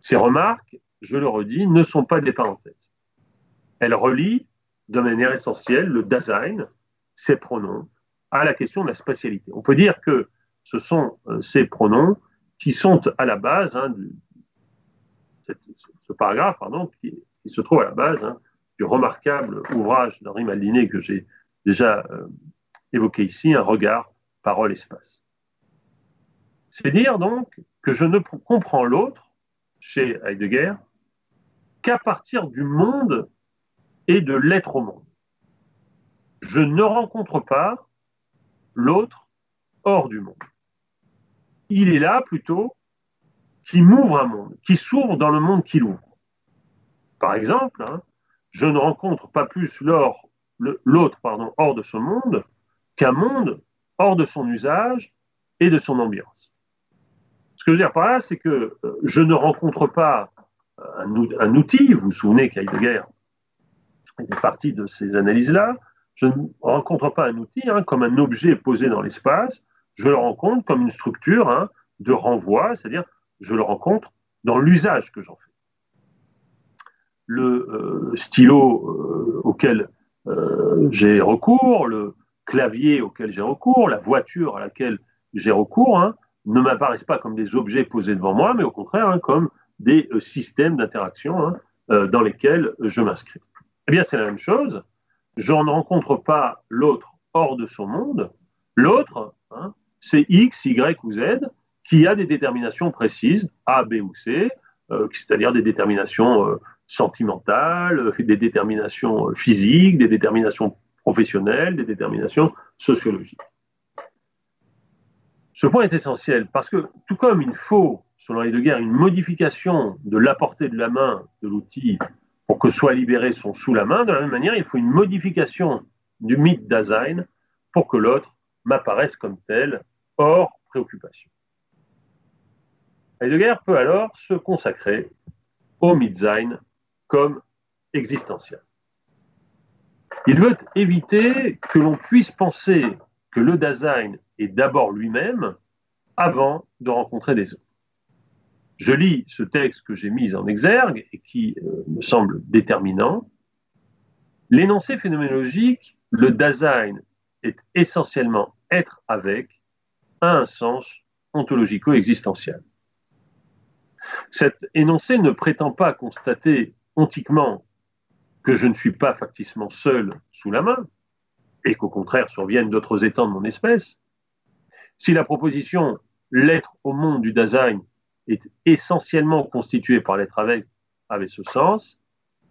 Ces remarques, je le redis, ne sont pas des parenthèses. Elles relient de manière essentielle le Dasein, ses pronoms, à la question de la spatialité. On peut dire que ce sont euh, ces pronoms qui sont à la base hein, de ce paragraphe pardon, qui, se trouve à la base hein, du remarquable ouvrage d'Henri Maldiné que j'ai déjà euh, évoqué ici, Un regard, parole, espace. C'est dire donc que je ne comprends l'autre, chez Heidegger, qu'à partir du monde et de l'être au monde. Je ne rencontre pas l'autre hors du monde. Il est là plutôt qui m'ouvre un monde, qui s'ouvre dans le monde qu'il ouvre. Par exemple, hein, je ne rencontre pas plus l'autre hors de ce monde qu'un monde hors de son usage et de son ambiance. Ce que je veux dire par là, c'est que euh, je ne rencontre pas un, outil, vous vous souvenez qu'Heidegger est partie de ces analyses-là, je ne rencontre pas un outil hein, comme un objet posé dans l'espace, je le rencontre comme une structure hein, de renvoi, c'est-à-dire je le rencontre dans l'usage que j'en fais le euh, stylo euh, auquel euh, j'ai recours, le clavier auquel j'ai recours, la voiture à laquelle j'ai recours, hein, ne m'apparaissent pas comme des objets posés devant moi, mais au contraire hein, comme des systèmes d'interaction hein, dans lesquels je m'inscris. Eh bien, c'est la même chose. Je ne rencontre pas l'autre hors de son monde. L'autre, c'est X, Y ou Z, qui a des déterminations précises, A, B ou C, c'est-à-dire des déterminations sentimentales, euh, des déterminations euh, physiques, des déterminations professionnelles, des déterminations sociologiques. Ce point est essentiel parce que tout comme il faut, selon Heidegger, une modification de la portée de la main de l'outil pour que soit libéré son sous la main, de la même manière, il faut une modification du mythe d'Azain pour que l'autre m'apparaisse comme tel, hors préoccupation. Heidegger peut alors se consacrer au Mitsein comme existentiel. Il veut éviter que l'on puisse penser que le Dasein est d'abord lui-même avant de rencontrer des autres. Je lis ce texte que j'ai mis en exergue et qui euh, me semble déterminant. L'énoncé phénoménologique, le Dasein est essentiellement être avec, a un sens ontologico-existentiel. Cet énoncé ne prétend pas constater que je ne suis pas facticement seul sous la main, et qu'au contraire surviennent d'autres étangs de mon espèce, si la proposition l'être au monde du Dasein est essentiellement constituée par l'être avec, avait ce sens,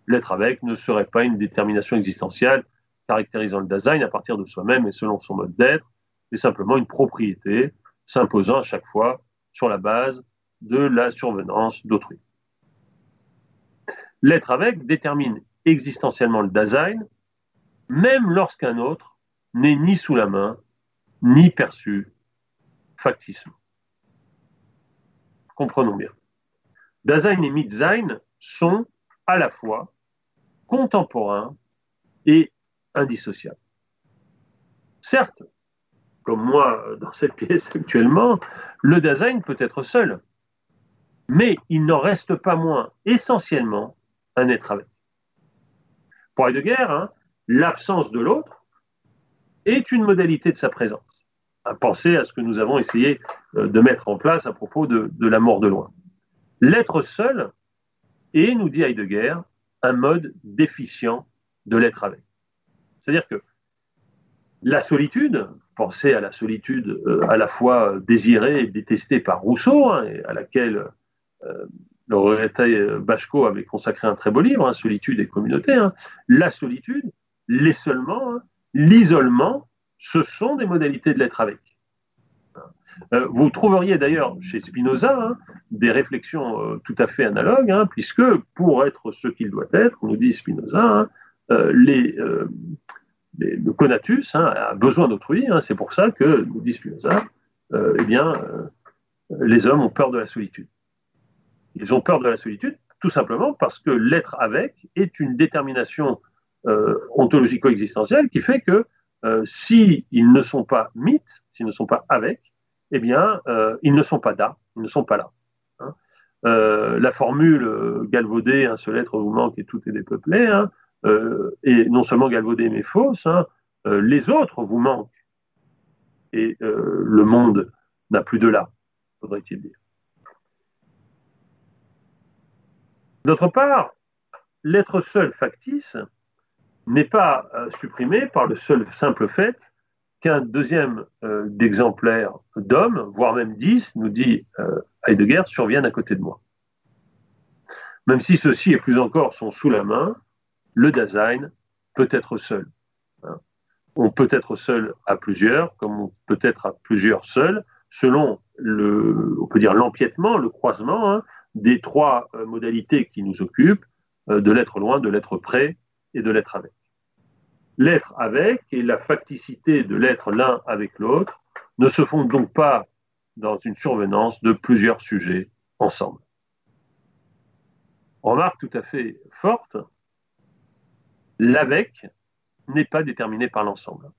l'être avec ne serait pas une détermination existentielle caractérisant le Dasein à partir de soi-même et selon son mode d'être, mais simplement une propriété s'imposant à chaque fois sur la base de la survenance d'autrui. L'être avec détermine existentiellement le Dasein, même lorsqu'un autre n'est ni sous la main, ni perçu facticement. Comprenons bien. Dasein et Mitsein sont à la fois contemporains et indissociables. Certes, comme moi dans cette pièce actuellement, le Dasein peut être seul, mais il n'en reste pas moins essentiellement un être avec. Pour Heidegger, hein, l'absence de l'autre est une modalité de sa présence. Pensez à ce que nous avons essayé euh, de mettre en place à propos de, la mort de loin. L'être seul est, nous dit Heidegger, un mode déficient de l'être avec. C'est-à-dire que la solitude, pensez à la solitude euh, à la fois désirée et détestée par Rousseau, hein, à laquelle euh, le Bachko avait consacré un très beau livre, hein, Solitude et communauté. Hein. La solitude, l'isolement, hein, l'isolement, ce sont des modalités de l'être avec. Euh, vous trouveriez d'ailleurs chez Spinoza des réflexions euh, tout à fait analogues, puisque pour être ce qu'il doit être, nous dit Spinoza, les, le conatus a besoin d'autrui, c'est pour ça que, nous dit Spinoza, eh bien, les hommes ont peur de la solitude. Ils ont peur de la solitude, tout simplement parce que l'être avec est une détermination euh, ontologico-existentielle qui fait que euh, s'ils ne sont pas mythes, s'ils ne sont pas avec, eh bien, euh, ils ne sont pas da, ils ne sont pas là. Hein. la formule galvaudée, un seul être vous manque et tout est dépeuplé, hein, et non seulement galvaudée mais fausse, hein, les autres vous manquent et le monde n'a plus de là, faudrait-il dire. D'autre part, l'être seul factice n'est pas euh, supprimé par le seul simple fait qu'un deuxième euh, d'exemplaires d'hommes, voire même dix, nous dit euh, Heidegger, surviennent à côté de moi. Même si ceux-ci et plus encore sont sous la main, le Dasein peut être seul. Hein. On peut être seul à plusieurs, comme on peut être à plusieurs seuls, selon le, on peut dire l'empiètement, le croisement hein, des trois euh, modalités qui nous occupent, euh, de l'être loin, de l'être près et de l'être avec. L'être avec et la facticité de l'être l'un avec l'autre ne se font donc pas dans une survenance de plusieurs sujets ensemble. Remarque tout à fait forte, l'avec n'est pas déterminé par l'ensemble.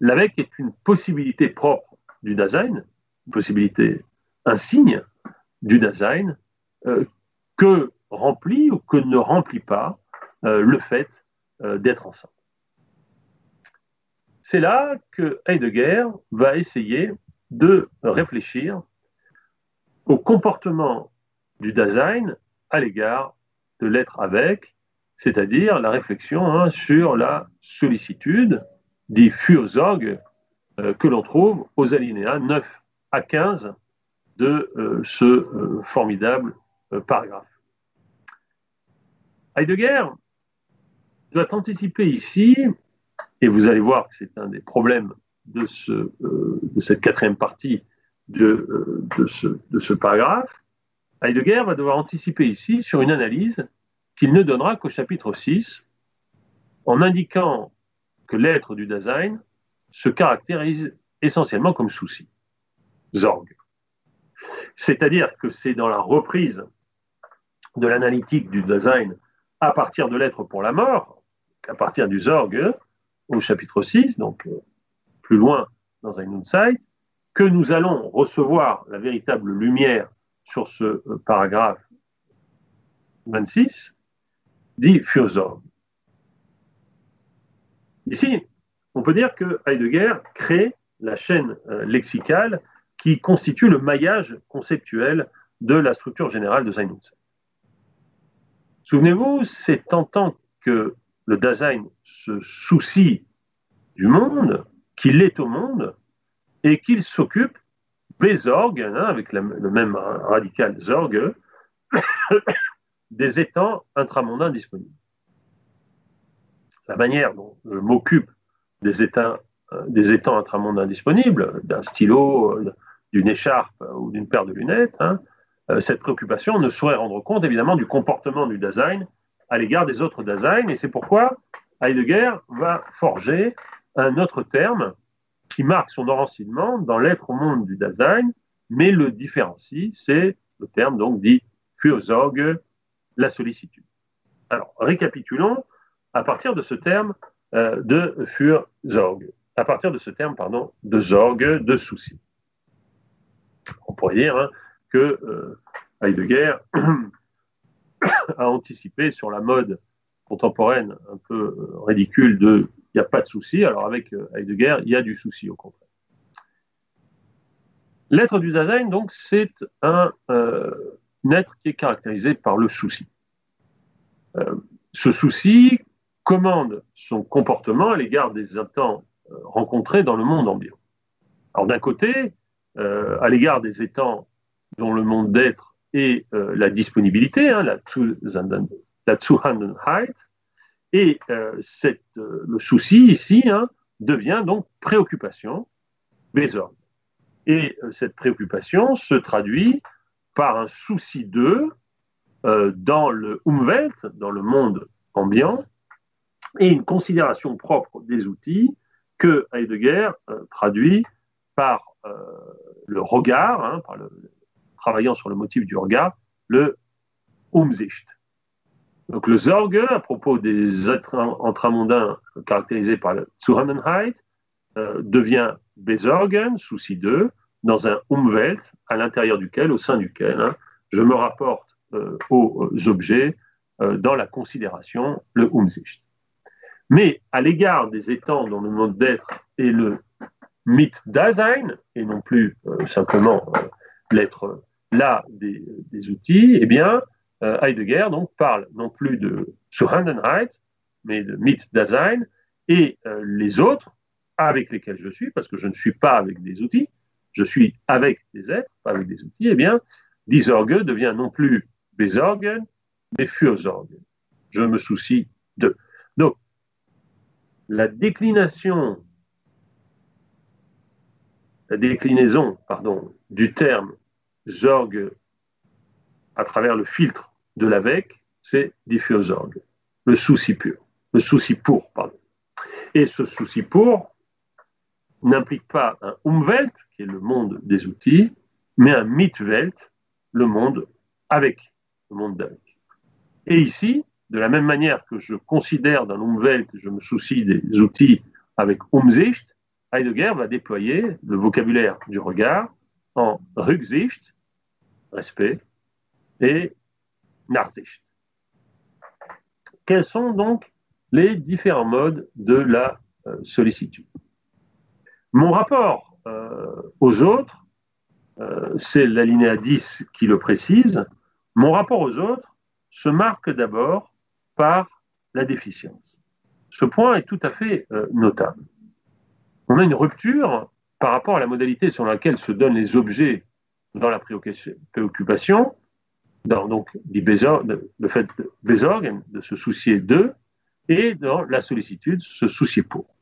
L'avec est une possibilité propre du Dasein, une possibilité, un signe du euh, que remplit ou que ne remplit pas euh, le fait euh, d'être ensemble. C'est là que Heidegger va essayer de réfléchir au comportement du Dasein à l'égard de l'être avec, c'est-à-dire la réflexion hein, sur la sollicitude, des Fürsorge, que l'on trouve aux alinéas 9 à 15 de ce formidable euh, paragraphe. Heidegger doit anticiper ici, et vous allez voir que c'est un des problèmes de, ce, euh, de cette quatrième partie de, euh, de, ce, de ce paragraphe, Heidegger va devoir anticiper ici sur une analyse qu'il ne donnera qu'au chapitre 6, en indiquant que l'être du Dasein se caractérise essentiellement comme souci, Zorg. C'est-à-dire que c'est dans la reprise de l'analytique du design à partir de l'être pour la mort, à partir du Zorg au chapitre 6, donc euh, plus loin dans un Insight, que nous allons recevoir la véritable lumière sur ce euh, paragraphe 26, dit Fürsorg. Ici, on peut dire que Heidegger crée la chaîne euh, lexicale qui constitue le maillage conceptuel de la structure générale de Sein Souvenez-vous, c'est en tant que le Dasein se soucie du monde, qu'il est au monde, et qu'il s'occupe Besorg, hein, avec le même radical Zorg, des étangs intramondains disponibles. La manière dont je m'occupe des étangs, euh, des étangs intramondains disponibles, d'un stylo, euh, d'une écharpe ou d'une paire de lunettes, hein, euh, cette préoccupation ne saurait rendre compte évidemment du comportement du Dasein à l'égard des autres Dasein, et c'est pourquoi Heidegger va forger un autre terme qui marque son enracinement dans l'être au monde du Dasein, mais le différencie, c'est le terme donc dit Fürsorge, la sollicitude. Alors, récapitulons à partir de ce terme euh, de Fürsorge, à partir de ce terme, pardon, de Zorge, de souci. On pourrait dire hein, que euh, Heidegger a anticipé sur la mode contemporaine un peu euh, ridicule de il n'y a pas de souci. Alors avec euh, Heidegger, il y a du souci au contraire. L'être du Dasein, donc, c'est un, être qui est caractérisé par le souci. ce souci commande son comportement à l'égard des étangs rencontrés dans le monde ambiant. Alors d'un côté, à l'égard des étangs dont le monde d'être est euh, la disponibilité, hein, la, Zuhandenheit, et euh, cette, euh, le souci ici hein, devient donc préoccupation, Besorg. Et cette préoccupation se traduit par un souci d'eux dans le Umwelt, dans le monde ambiant, et une considération propre des outils que Heidegger traduit par le regard, hein, par le, travaillant sur le motif du regard, le Umsicht. Donc le Sorge, à propos des êtres intramondains caractérisés par la Zuhannenheit, euh, devient Besorgen, souci d'eux, dans un Umwelt, à l'intérieur duquel, au sein duquel, hein, je me rapporte euh, aux objets euh, dans la considération, le Umsicht. Mais à l'égard des étangs dont le mode d'être est le mythe Dasein, et non plus simplement l'être là des, outils, eh bien, euh, Heidegger donc, parle non plus de Zuhandenheit, mais de Mit-Dasein, et euh, les autres avec lesquels je suis, parce que je ne suis pas avec des outils, je suis avec des êtres, pas avec des outils, eh bien, Disorge devient non plus Besorgen, mais Fürsorge. Je me soucie de. Donc, la déclination, la déclinaison, pardon, du terme Zorg à travers le filtre de l'AVEC, c'est Zorg, le souci pur, le souci pour, pardon. Et ce souci pour n'implique pas un Umwelt, qui est le monde des outils, mais un Mitwelt, le monde avec, le monde d'avec. Et ici, de la même manière que je considère dans l'Umwelt, je me soucie des outils avec Umsicht, Heidegger va déployer le vocabulaire du regard en Rücksicht, respect, et Nachsicht. Quels sont donc les différents modes de la euh, sollicitude? Mon rapport euh, aux autres, euh, c'est l'alinéa 10 qui le précise, mon rapport aux autres se marque d'abord par la déficience. Ce point est tout à fait notable. On a une rupture par rapport à la modalité sur laquelle se donnent les objets dans la préoccupation, dans donc, le fait de de se soucier d'eux, et dans la sollicitude, se soucier pour.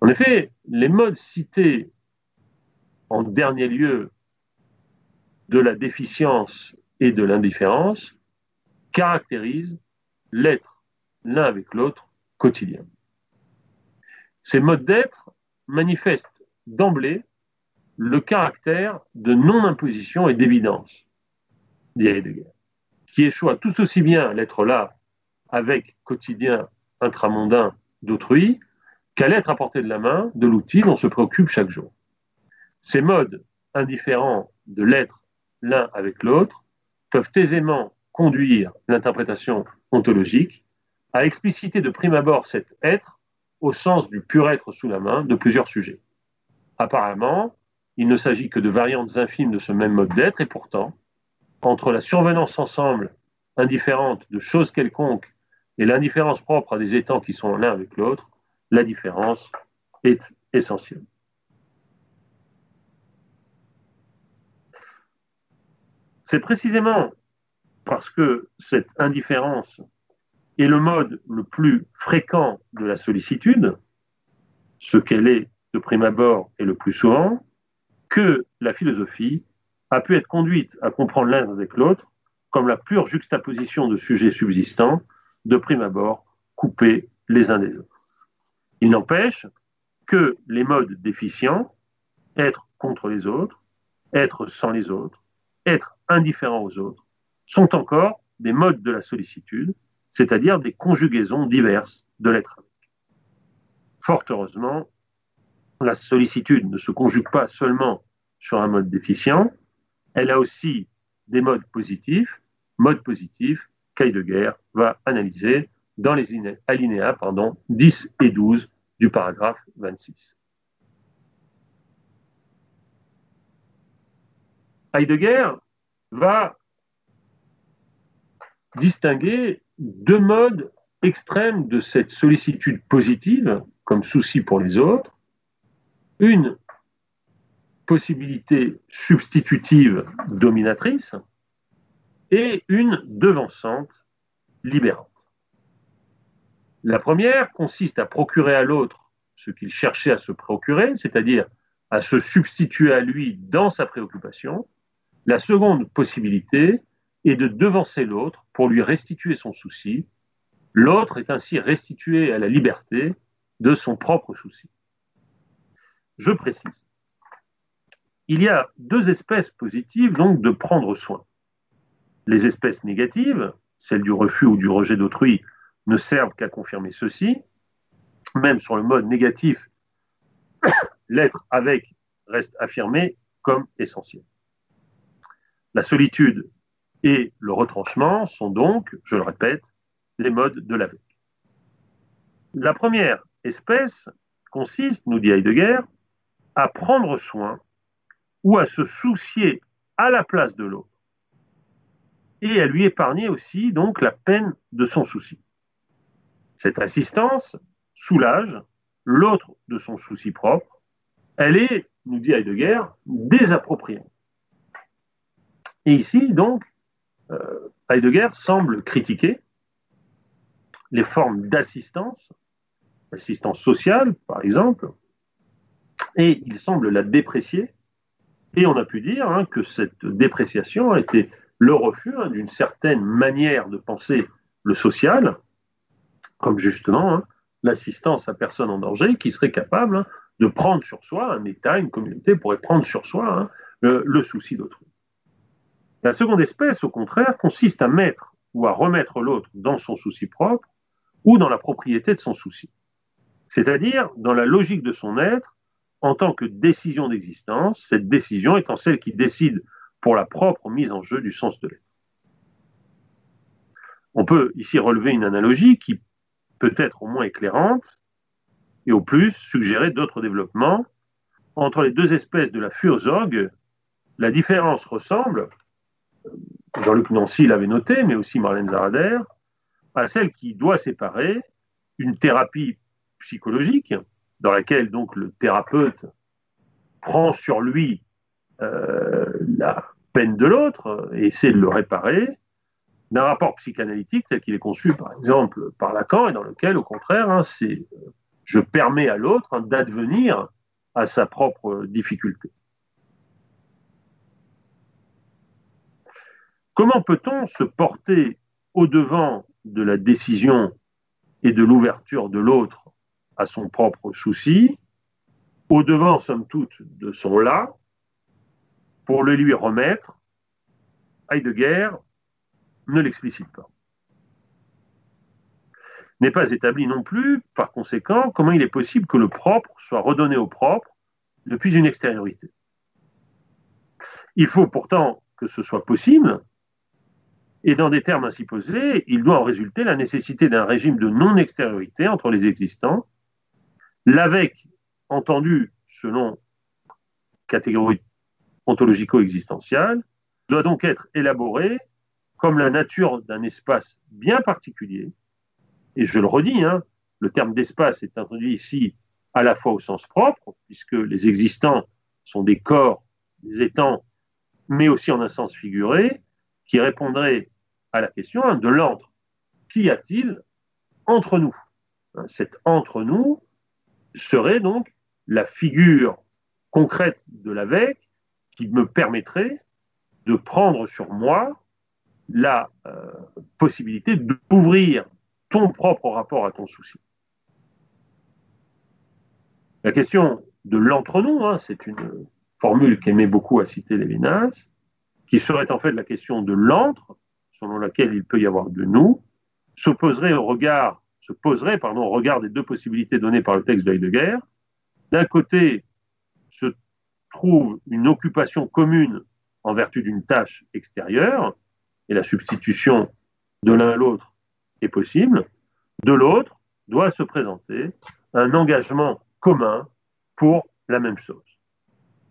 En effet, les modes cités en dernier lieu de la déficience et de l'indifférence caractérisent l'être l'un avec l'autre quotidien. Ces modes d'être manifestent d'emblée le caractère de non-imposition et d'évidence, dit Heidegger, qui échoue tout aussi bien l'être là avec quotidien intramondain d'autrui qu'à l'être à portée de la main de l'outil dont se préoccupe chaque jour. Ces modes indifférents de l'être l'un avec l'autre peuvent aisément conduire l'interprétation ontologique à expliciter de prime abord cet être au sens du pur être sous la main de plusieurs sujets. Apparemment, il ne s'agit que de variantes infimes de ce même mode d'être, et pourtant, entre la survenance ensemble indifférente de choses quelconques et l'indifférence propre à des étangs qui sont l'un avec l'autre, la différence est essentielle. C'est précisément parce que cette indifférence est le mode le plus fréquent de la sollicitude, ce qu'elle est de prime abord et le plus souvent, que la philosophie a pu être conduite à comprendre l'un avec l'autre comme la pure juxtaposition de sujets subsistants, de prime abord, coupés les uns des autres. Il n'empêche que les modes déficients, être contre les autres, être sans les autres, être indifférent aux autres, sont encore des modes de la sollicitude, c'est-à-dire des conjugaisons diverses de l'être avec. Fort heureusement, la sollicitude ne se conjugue pas seulement sur un mode déficient, elle a aussi des modes positifs, modes positifs qu'Heidegger va analyser dans les alinéas pardon, 10 et 12 du paragraphe 26. Heidegger va distinguer deux modes extrêmes de cette sollicitude positive, comme souci pour les autres, une possibilité substitutive dominatrice et une devançante libérante. La première consiste à procurer à l'autre ce qu'il cherchait à se procurer, c'est-à-dire à se substituer à lui dans sa préoccupation. La seconde possibilité est de devancer l'autre pour lui restituer son souci. L'autre est ainsi restitué à la liberté de son propre souci. Je précise. Il y a deux espèces positives donc de prendre soin. Les espèces négatives, celles du refus ou du rejet d'autrui, ne servent qu'à confirmer ceci. Même sur le mode négatif, l'être avec reste affirmé comme essentiel. La solitude et le retranchement sont donc, je le répète, les modes de l'avec. La première espèce consiste, nous dit Heidegger, à prendre soin ou à se soucier à la place de l'autre et à lui épargner aussi donc la peine de son souci. Cette assistance soulage l'autre de son souci propre. Elle est, nous dit Heidegger, désappropriée. Et ici, donc, euh, Heidegger semble critiquer les formes d'assistance, assistance sociale par exemple, et il semble la déprécier. Et on a pu dire hein, que cette dépréciation a été le refus hein, d'une certaine manière de penser le social, comme justement hein, l'assistance à personne en danger qui serait capable de prendre sur soi, un État, une communauté pourrait prendre sur soi le souci d'autrui. La seconde espèce, au contraire, consiste à mettre ou à remettre l'autre dans son souci propre ou dans la propriété de son souci. C'est-à-dire dans la logique de son être en tant que décision d'existence, cette décision étant celle qui décide pour la propre mise en jeu du sens de l'être. On peut ici relever une analogie qui peut être au moins éclairante et au plus suggérer d'autres développements. Entre les deux espèces de la Fursorge, la différence ressemble, Jean-Luc Nancy l'avait noté, mais aussi Marlène Zarader, à celle qui doit séparer une thérapie psychologique, dans laquelle donc le thérapeute prend sur lui euh, la peine de l'autre et essaie de le réparer, d'un rapport psychanalytique tel qu'il est conçu par exemple par Lacan et dans lequel au contraire hein, c'est je permets à l'autre hein, d'advenir à sa propre difficulté. Comment peut-on se porter au-devant de la décision et de l'ouverture de l'autre à son propre souci, au-devant, somme toute, de son là, pour le lui remettre Heidegger ne l'explicite pas. N'est pas établi non plus, par conséquent, comment il est possible que le propre soit redonné au propre depuis une extériorité. Il faut pourtant que ce soit possible, et dans des termes ainsi posés, il doit en résulter la nécessité d'un régime de non-extériorité entre les existants, l'avec entendu selon catégorie ontologico-existentielle, doit donc être élaboré comme la nature d'un espace bien particulier. Et je le redis, hein, le terme d'espace est introduit ici à la fois au sens propre, puisque les existants sont des corps, des étangs, mais aussi en un sens figuré, qui répondrait à la question hein, de l'entre. Qu'y a-t-il entre nous? Hein, Cet entre nous serait donc la figure concrète de l'avec qui me permettrait de prendre sur moi la euh, possibilité d'ouvrir ton propre rapport à ton souci. La question de l'entre-nous, hein, c'est une formule qu'aimait beaucoup à citer Lévinas, qui serait en fait la question de l'entre, selon laquelle il peut y avoir de nous, s'opposerait au regard, se poserait pardon, au regard des deux possibilités données par le texte de Heidegger. D'un côté se trouve une occupation commune en vertu d'une tâche extérieure, et la substitution de l'un à l'autre est possible. De l'autre doit se présenter un engagement commun pour la même chose.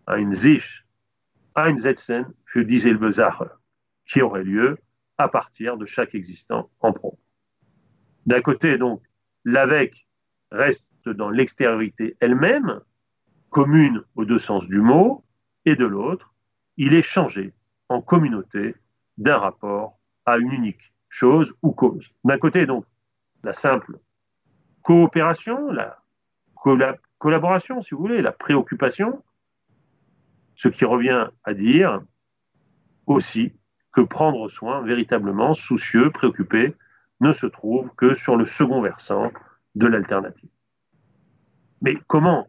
Ein sich einsetzen für dieselbe Sache, qui aurait lieu à partir de chaque existant en pro. D'un côté, donc, l'avec reste dans l'extériorité elle-même, commune aux deux sens du mot, et de l'autre, il est changé en communauté d'un rapport à une unique chose ou cause. D'un côté, donc, la simple coopération, la collaboration, si vous voulez, la préoccupation, ce qui revient à dire aussi que prendre soin, véritablement soucieux, préoccupé, ne se trouve que sur le second versant de l'alternative. Mais comment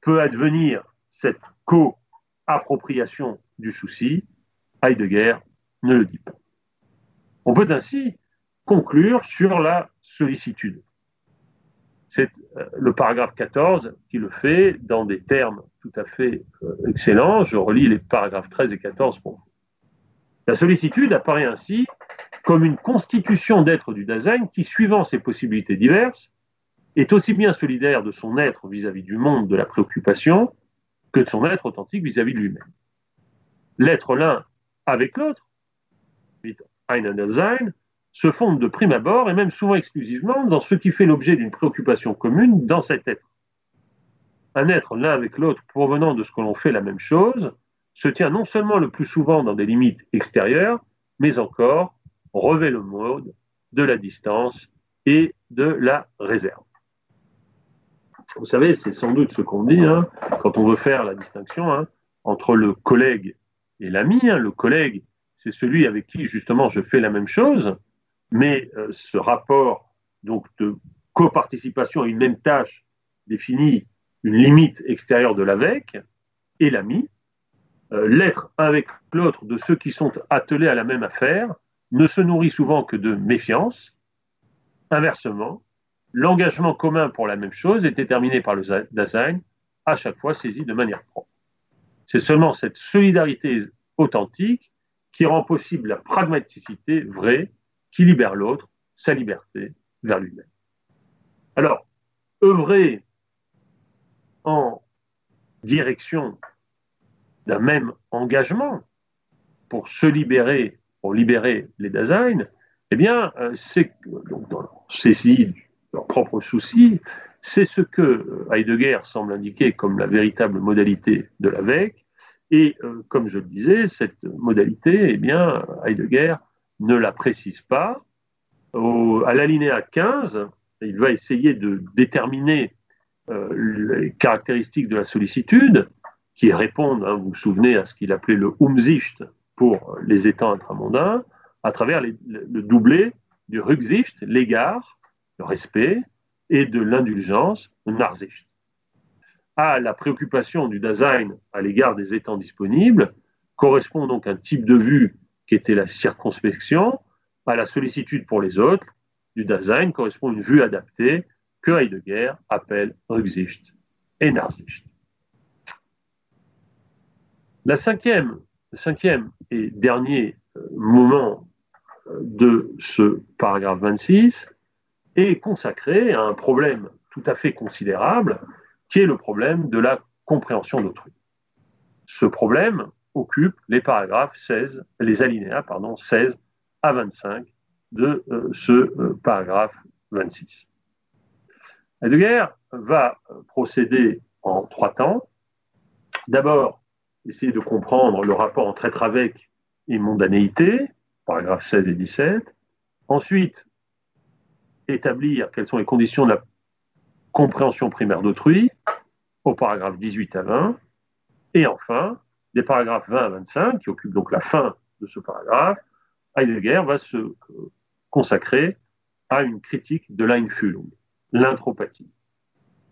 peut advenir cette co-appropriation du souci? Heidegger ne le dit pas. On peut ainsi conclure sur la sollicitude. C'est euh, le paragraphe 14 qui le fait dans des termes tout à fait euh, excellents. Je relis les paragraphes 13 et 14 pour vous. La sollicitude apparaît ainsi comme une constitution d'être du Dasein qui, suivant ses possibilités diverses, est aussi bien solidaire de son être vis-à-vis du monde de la préoccupation que de son être authentique vis-à-vis de lui-même. L'être l'un avec l'autre, Ein se fonde de prime abord et même souvent exclusivement dans ce qui fait l'objet d'une préoccupation commune dans cet être. Un être l'un avec l'autre provenant de ce que l'on fait la même chose se tient non seulement le plus souvent dans des limites extérieures, mais encore revêt le mode de la distance et de la réserve. Vous savez, c'est sans doute ce qu'on dit hein, quand on veut faire la distinction hein, entre le collègue et l'ami. Hein. le collègue, c'est celui avec qui justement je fais la même chose, mais euh, ce rapport donc de coparticipation à une même tâche définit une limite extérieure de l'avec et l'ami. Euh, l'être avec l'autre de ceux qui sont attelés à la même affaire ne se nourrit souvent que de méfiance. Inversement, l'engagement commun pour la même chose est déterminé par le Dasein, à chaque fois saisi de manière propre. C'est seulement cette solidarité authentique qui rend possible la pragmaticité vraie qui libère l'autre, sa liberté, vers lui-même. Alors, œuvrer en direction d'un même engagement pour se libérer, pour libérer les Dasein, eh bien, euh, c'est dans leur leur propre souci, c'est ce que Heidegger semble indiquer comme la véritable modalité de l'AVEC, et euh, comme je le disais, cette modalité, eh bien, Heidegger ne la précise pas. à l'alinéa 15, il va essayer de déterminer euh, les caractéristiques de la sollicitude, qui répondent, hein, vous vous souvenez, à ce qu'il appelait le Umsicht pour les étangs intramondains, à travers le, doublé du Rücksicht, l'égard, le respect, et de l'indulgence, le Nachsicht à la préoccupation du Dasein à l'égard des étangs disponibles correspond donc un type de vue qui était la circonspection, à la sollicitude pour les autres du Dasein correspond une vue adaptée que Heidegger appelle Rücksicht et Nachsicht. La cinquième, cinquième et dernier euh, moment euh, de ce paragraphe 26 est consacré à un problème tout à fait considérable qui est le problème de la compréhension d'autrui. Ce problème occupe les paragraphes 16, les alinéas pardon, 16 à 25 de euh, ce paragraphe 26. Heidegger va procéder en trois temps. D'abord, essayer de comprendre le rapport entre être avec et mondanéité, paragraphes 16 et 17. Ensuite, établir quelles sont les conditions de la compréhension primaire d'autrui, au paragraphe 18 à 20, et enfin, des paragraphes 20 à 25, qui occupent donc la fin de ce paragraphe, Heidegger va se euh, consacrer à une critique de l'Einfühlung, l'intropathie.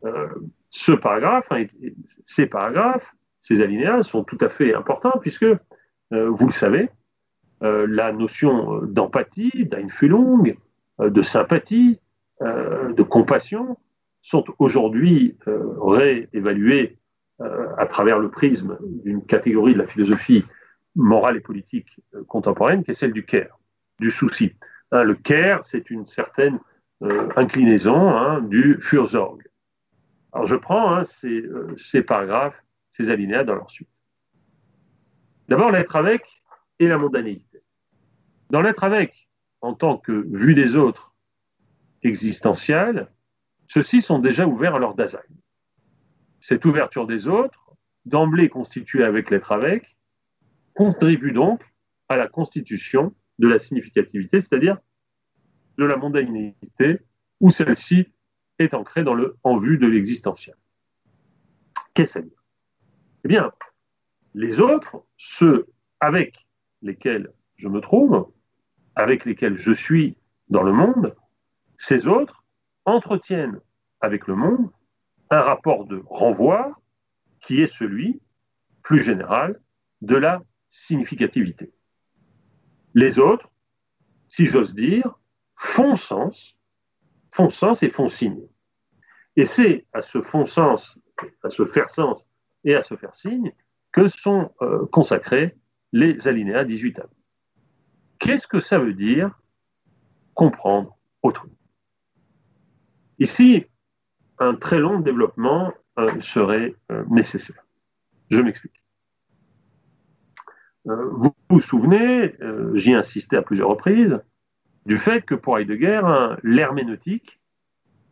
Euh, ce paragraphe, hein, ces paragraphes, ces alinéas sont tout à fait importants puisque, vous le savez, la notion d'empathie, d'Einfühlung, de sympathie, de compassion sont aujourd'hui réévaluées euh, à travers le prisme d'une catégorie de la philosophie morale et politique euh, contemporaine, qui est celle du care, du souci. Hein, le care, c'est une certaine euh, inclinaison hein, du Fürsorge. Alors je prends hein, ces, paragraphes, ces alinéas dans leur suite. D'abord, l'être avec et la mondanéité. Dans l'être avec, en tant que vue des autres existentielle, ceux-ci sont déjà ouverts à leur Dasein. Cette ouverture des autres, d'emblée constituée avec l'être avec, contribue donc à la constitution de la significativité, c'est-à-dire de la mondanité, où celle-ci est ancrée dans le en vue de l'existentiel. Qu'est-ce que Eh bien, les autres, ceux avec lesquels je me trouve, avec lesquels je suis dans le monde, ces autres entretiennent avec le monde un rapport de renvoi qui est celui, plus général, de la significativité. Les autres, si j'ose dire, font sens, font sens et font signe. Et c'est à ce fond sens, à ce faire sens et à ce faire signe que sont euh, consacrés les alinéas 18 à Qu'est-ce que ça veut dire comprendre autrui Ici, un très long développement euh, serait euh, nécessaire. Je m'explique. Vous vous souvenez, j'y ai insisté à plusieurs reprises, du fait que pour Heidegger, hein, l'herméneutique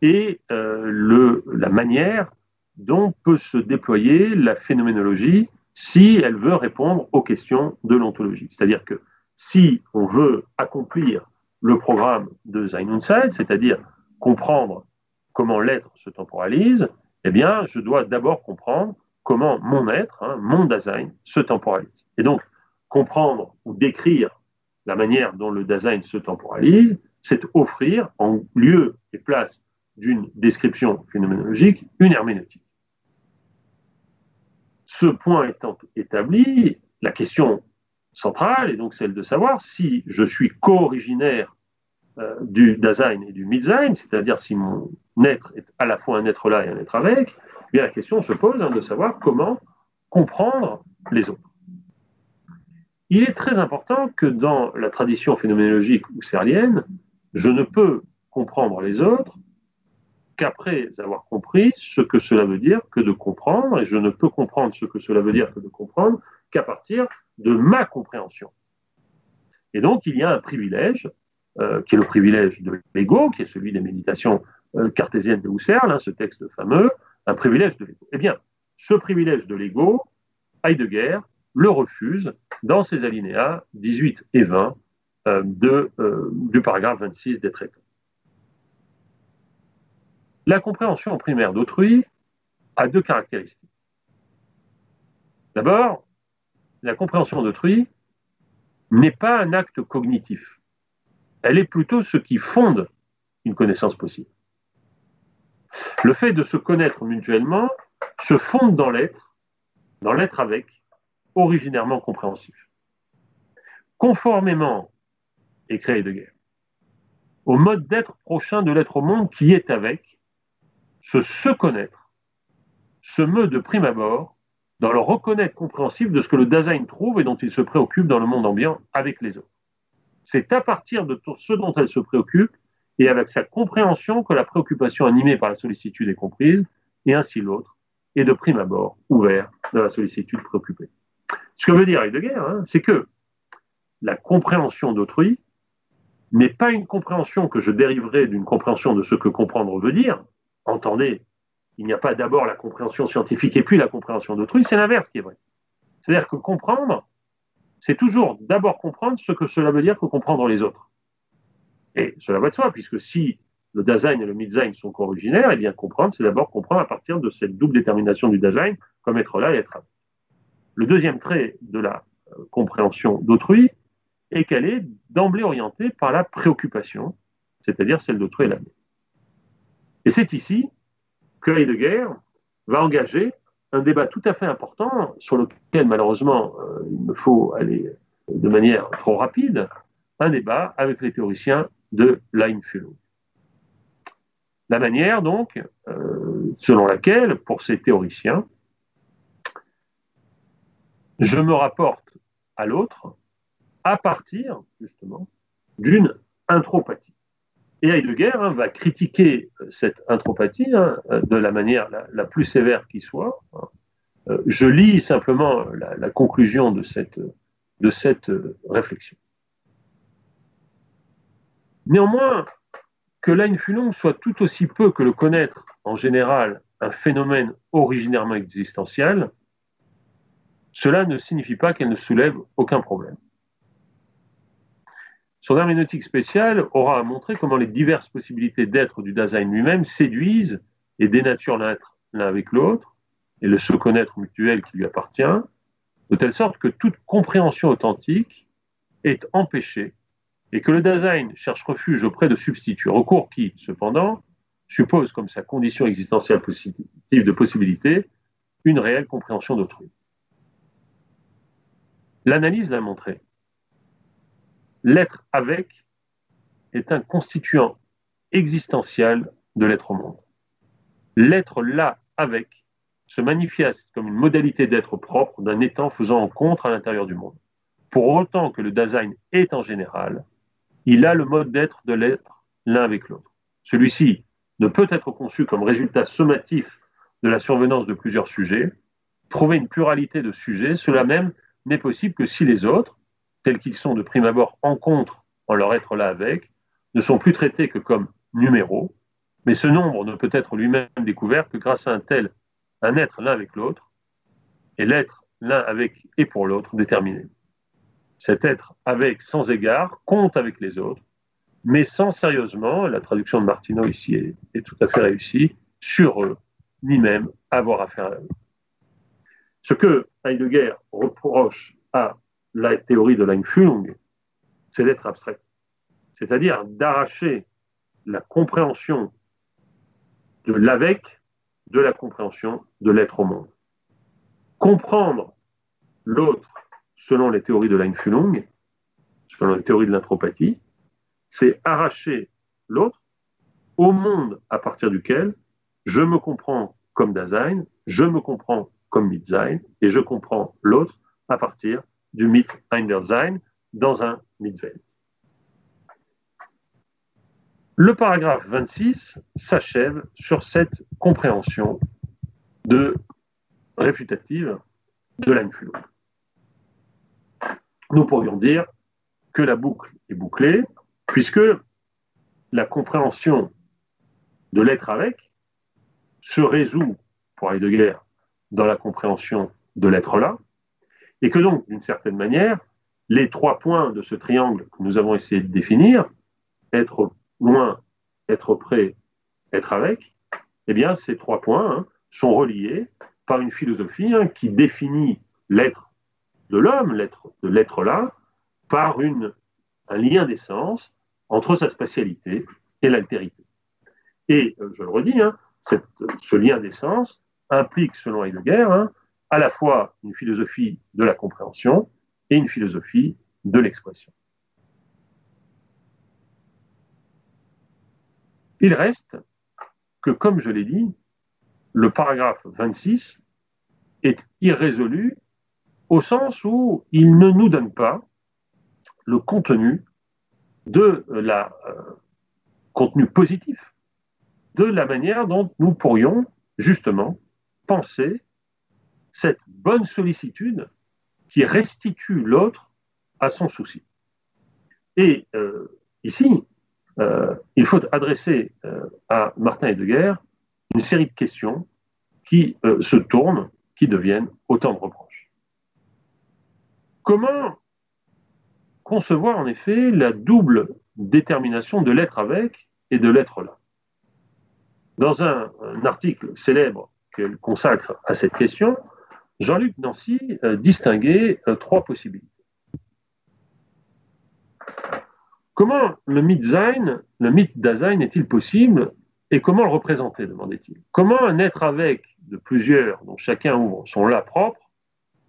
est le, la manière dont peut se déployer la phénoménologie si elle veut répondre aux questions de l'ontologie. C'est-à-dire que si on veut accomplir le programme de Sein c'est-à-dire comprendre comment l'être se temporalise, eh bien, je dois d'abord comprendre comment mon être, hein, mon Dasein, se temporalise. Et donc, comprendre ou décrire la manière dont le Dasein se temporalise, c'est offrir, en lieu et place d'une description phénoménologique, une herméneutique. Ce point étant établi, la question centrale est donc celle de savoir si je suis co-originaire euh, du Dasein et du Mitsein, c'est-à-dire si mon être est à la fois un être là et un être avec, eh bien la question se pose hein, de savoir comment comprendre les autres. Il est très important que dans la tradition phénoménologique husserlienne, je ne peux comprendre les autres qu'après avoir compris ce que cela veut dire que de comprendre, et je ne peux comprendre ce que cela veut dire que de comprendre qu'à partir de ma compréhension. Et donc, il y a un privilège euh, qui est le privilège de l'ego, qui est celui des méditations euh, cartésiennes de Husserl, hein, ce texte fameux, un privilège de l'ego. Eh bien, ce privilège de l'ego, Heidegger le refuse dans ses alinéas 18 et 20 euh, du paragraphe 26 des traités. La compréhension primaire d'autrui a deux caractéristiques. D'abord, la compréhension d'autrui n'est pas un acte cognitif elle est plutôt ce qui fonde une connaissance possible. Le fait de se connaître mutuellement se fonde dans l'être, dans l'être avec, originairement compréhensif. Conformément, écrit guerre, au mode d'être prochain de l'être au monde qui est avec, ce se connaître se meut de prime abord dans le reconnaître compréhensif de ce que le Dasein trouve et dont il se préoccupe dans le monde ambiant avec les autres. C'est à partir de ce dont elle se préoccupe et avec sa compréhension que la préoccupation animée par la sollicitude est comprise, et ainsi l'autre est de prime abord ouvert dans la sollicitude préoccupée. Ce que veut dire Heidegger, hein, c'est que la compréhension d'autrui n'est pas une compréhension que je dériverai d'une compréhension de ce que comprendre veut dire. Entendez, il n'y a pas d'abord la compréhension scientifique et puis la compréhension d'autrui, c'est l'inverse qui est vrai. C'est-à-dire que comprendre, c'est toujours d'abord comprendre ce que cela veut dire que comprendre les autres. Et cela va de soi, puisque si le Dasein et le Mitsein sont co-originaires, eh bien comprendre, c'est d'abord comprendre à partir de cette double détermination du Dasein comme être là et être là. Le deuxième trait de la euh, compréhension d'autrui, et qu'elle est d'emblée orientée par la préoccupation, c'est-à-dire celle d'autrui et la Et c'est ici que Heidegger va engager un débat tout à fait important sur lequel malheureusement euh, il me faut aller de manière trop rapide, un débat avec les théoriciens de l'Einfühlung. La manière donc euh, selon laquelle, pour ces théoriciens, je me rapporte à l'autre à partir justement d'une intropathie. Et Heidegger hein, va critiquer euh, cette intropathie hein, euh, de la manière la, plus sévère qui soit. Euh, je lis simplement la, conclusion de cette, de cette réflexion. Néanmoins, que l'Einfühlung soit tout aussi peu que le connaître en général un phénomène originairement existentiel, cela ne signifie pas qu'elle ne soulève aucun problème. Son herméneutique spéciale aura à montrer comment les diverses possibilités d'être du Dasein lui-même séduisent et dénaturent l'être l'un avec l'autre, et le se connaître mutuel qui lui appartient, de telle sorte que toute compréhension authentique est empêchée et que le Dasein cherche refuge auprès de substituts, recours qui, cependant, suppose comme sa condition existentielle positive de possibilité une réelle compréhension d'autrui. L'analyse l'a montré l'être avec est un constituant existentiel de l'être au monde. L'être là avec se manifeste comme une modalité d'être propre d'un étant faisant rencontre à l'intérieur du monde. Pour autant que le Dasein est en général, il a le mode d'être de l'être l'un avec l'autre. Celui-ci ne peut être conçu comme résultat sommatif de la survenance de plusieurs sujets. Trouver une pluralité de sujets, cela même n'est possible que si les autres, tels qu'ils sont de prime abord en contre en leur être là avec, ne sont plus traités que comme numéros, mais ce nombre ne peut être lui-même découvert que grâce à un tel, un être l'un avec l'autre, et l'être l'un avec et pour l'autre déterminé. Cet être avec sans égard compte avec les autres, mais sans sérieusement, la traduction de Martineau ici est, est tout à fait réussie, sur eux, ni même avoir affaire à eux. Ce que Heidegger reproche à la théorie de l'Einfühlung, c'est d'être abstraite. C'est-à-dire d'arracher la compréhension de l'avec de la compréhension de l'être au monde. Comprendre l'autre selon les théories de l'Einfühlung, selon les théories de l'intropathie, c'est arracher l'autre au monde à partir duquel je me comprends comme Dasein, je me comprends comme Mitsein, et je comprends l'autre à partir du mythe Eindersein dans un Mitveld. Le paragraphe 26 s'achève sur cette compréhension de réfutative de l'Einfühlung. Nous pourrions dire que la boucle est bouclée, puisque la compréhension de l'être avec se résout, pour Heidegger, dans la compréhension de l'être là, et que donc, d'une certaine manière, les trois points de ce triangle que nous avons essayé de définir, être loin, être près, être avec, eh bien, ces trois points hein, sont reliés par une philosophie hein, qui définit l'être de l'homme, l'être de l'être là, par un lien d'essence entre sa spatialité et l'altérité. Et, euh, je le redis, hein, ce lien d'essence implique, selon Heidegger, à la fois une philosophie de la compréhension et une philosophie de l'expression. Il reste que, comme je l'ai dit, le paragraphe 26 est irrésolu au sens où il ne nous donne pas le contenu de la euh, contenu positif de la manière dont nous pourrions justement penser cette bonne sollicitude qui restitue l'autre à son souci. Et euh, ici, euh, il faut adresser euh, à Martin Heidegger une série de questions qui se tournent, qui deviennent autant de reproches. Comment concevoir en effet la double détermination de l'être avec et de l'être là? Dans un article célèbre qu'elle consacre à cette question, Jean-Luc Nancy euh, distinguait euh, trois possibilités. Comment le mythe le mythe d'Azain est-il possible et comment le représenter demandait-il. Comment un être avec de plusieurs, dont chacun ouvre son là propre,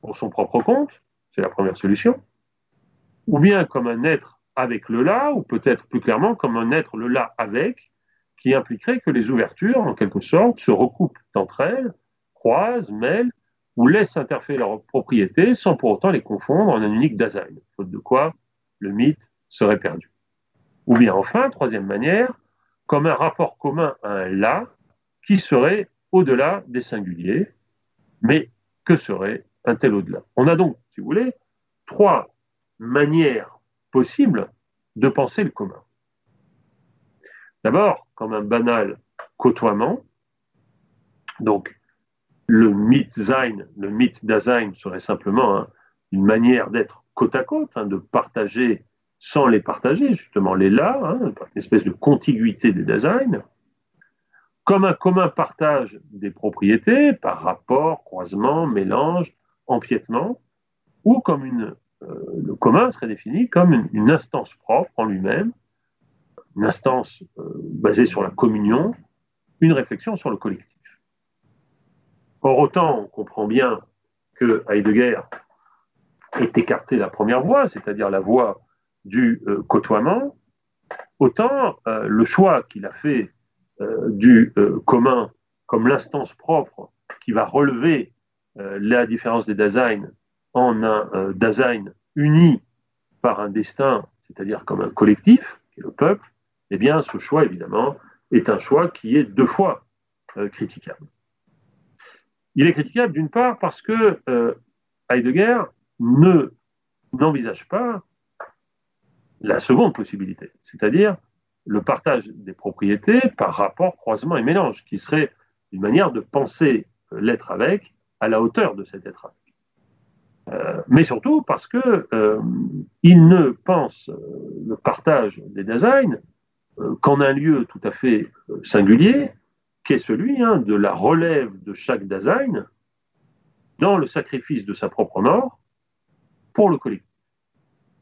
pour son propre compte, c'est la première solution, ou bien comme un être avec le là, ou peut-être plus clairement comme un être le là avec, qui impliquerait que les ouvertures, en quelque sorte, se recoupent entre elles, croisent, mêlent, ou laissent interférer leurs propriétés sans pour autant les confondre en un unique design, faute de quoi le mythe serait perdu. Ou bien enfin, troisième manière, comme un rapport commun à un là qui serait au-delà des singuliers, mais que serait un tel au-delà On a donc, si vous voulez, trois manières possibles de penser le commun. D'abord, comme un banal côtoiement, donc le mythe d'Azain serait simplement hein, une manière d'être côte à côte, hein, de partager sans les partager, justement les là, hein, une espèce de contiguïté des designs, comme un commun partage des propriétés par rapport, croisement, mélange, empiètement, ou comme une, euh, le commun serait défini comme une, instance propre en lui-même, une instance euh, basée sur la communion, une réflexion sur le collectif. Or, autant on comprend bien que Heidegger est écarté la première voie, c'est-à-dire la voie du euh, côtoiement, autant euh, le choix qu'il a fait euh, du commun comme l'instance propre qui va relever la différence des Dasein en un Dasein uni par un destin, c'est-à-dire comme un collectif, qui est le peuple, eh bien ce choix, évidemment, est un choix qui est deux fois critiquable. Il est critiquable d'une part parce que Heidegger ne n'envisage pas la seconde possibilité, c'est-à-dire le partage des propriétés par rapport croisement et mélange, qui serait une manière de penser l'être avec à la hauteur de cet être avec. Euh, mais surtout parce que euh, il ne pense euh, le partage des designs qu'en un lieu tout à fait singulier, qui est celui hein, de la relève de chaque design dans le sacrifice de sa propre mort pour le collectif.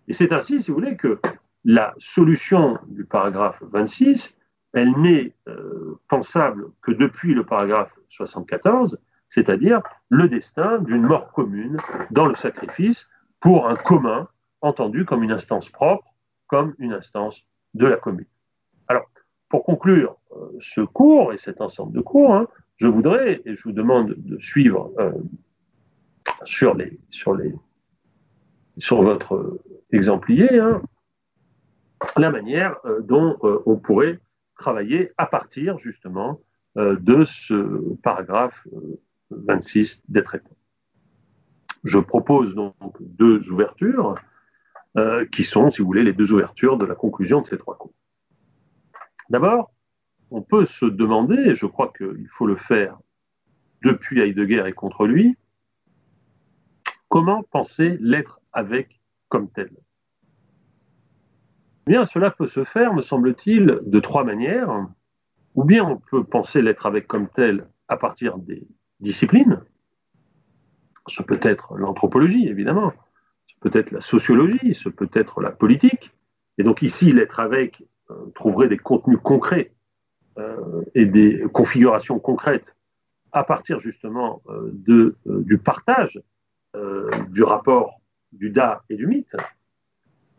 Et c'est ainsi, si vous voulez, que la solution du paragraphe 26, elle n'est euh, pensable que depuis le paragraphe 74, c'est-à-dire le destin d'une mort commune dans le sacrifice pour un commun entendu comme une instance propre, comme une instance de la commune. Pour conclure euh, ce cours et cet ensemble de cours, hein, je voudrais, et je vous demande de suivre euh, sur, votre exemplier, hein, la manière euh, dont on pourrait travailler à partir justement de ce paragraphe 26 des traités. Je propose donc deux ouvertures qui sont, si vous voulez, les deux ouvertures de la conclusion de ces trois cours. D'abord, on peut se demander, et je crois qu'il faut le faire depuis Heidegger et contre lui, comment penser l'être avec comme tel eh bien, cela peut se faire, me semble-t-il, de trois manières. Ou bien on peut penser l'être avec comme tel à partir des disciplines. Ce peut être l'anthropologie, évidemment. Ce peut être la sociologie, ce peut être la politique. Et donc ici, l'être avec euh, trouverait des contenus concrets euh, et des configurations concrètes à partir justement euh, de, du partage du rapport du da et du mythe.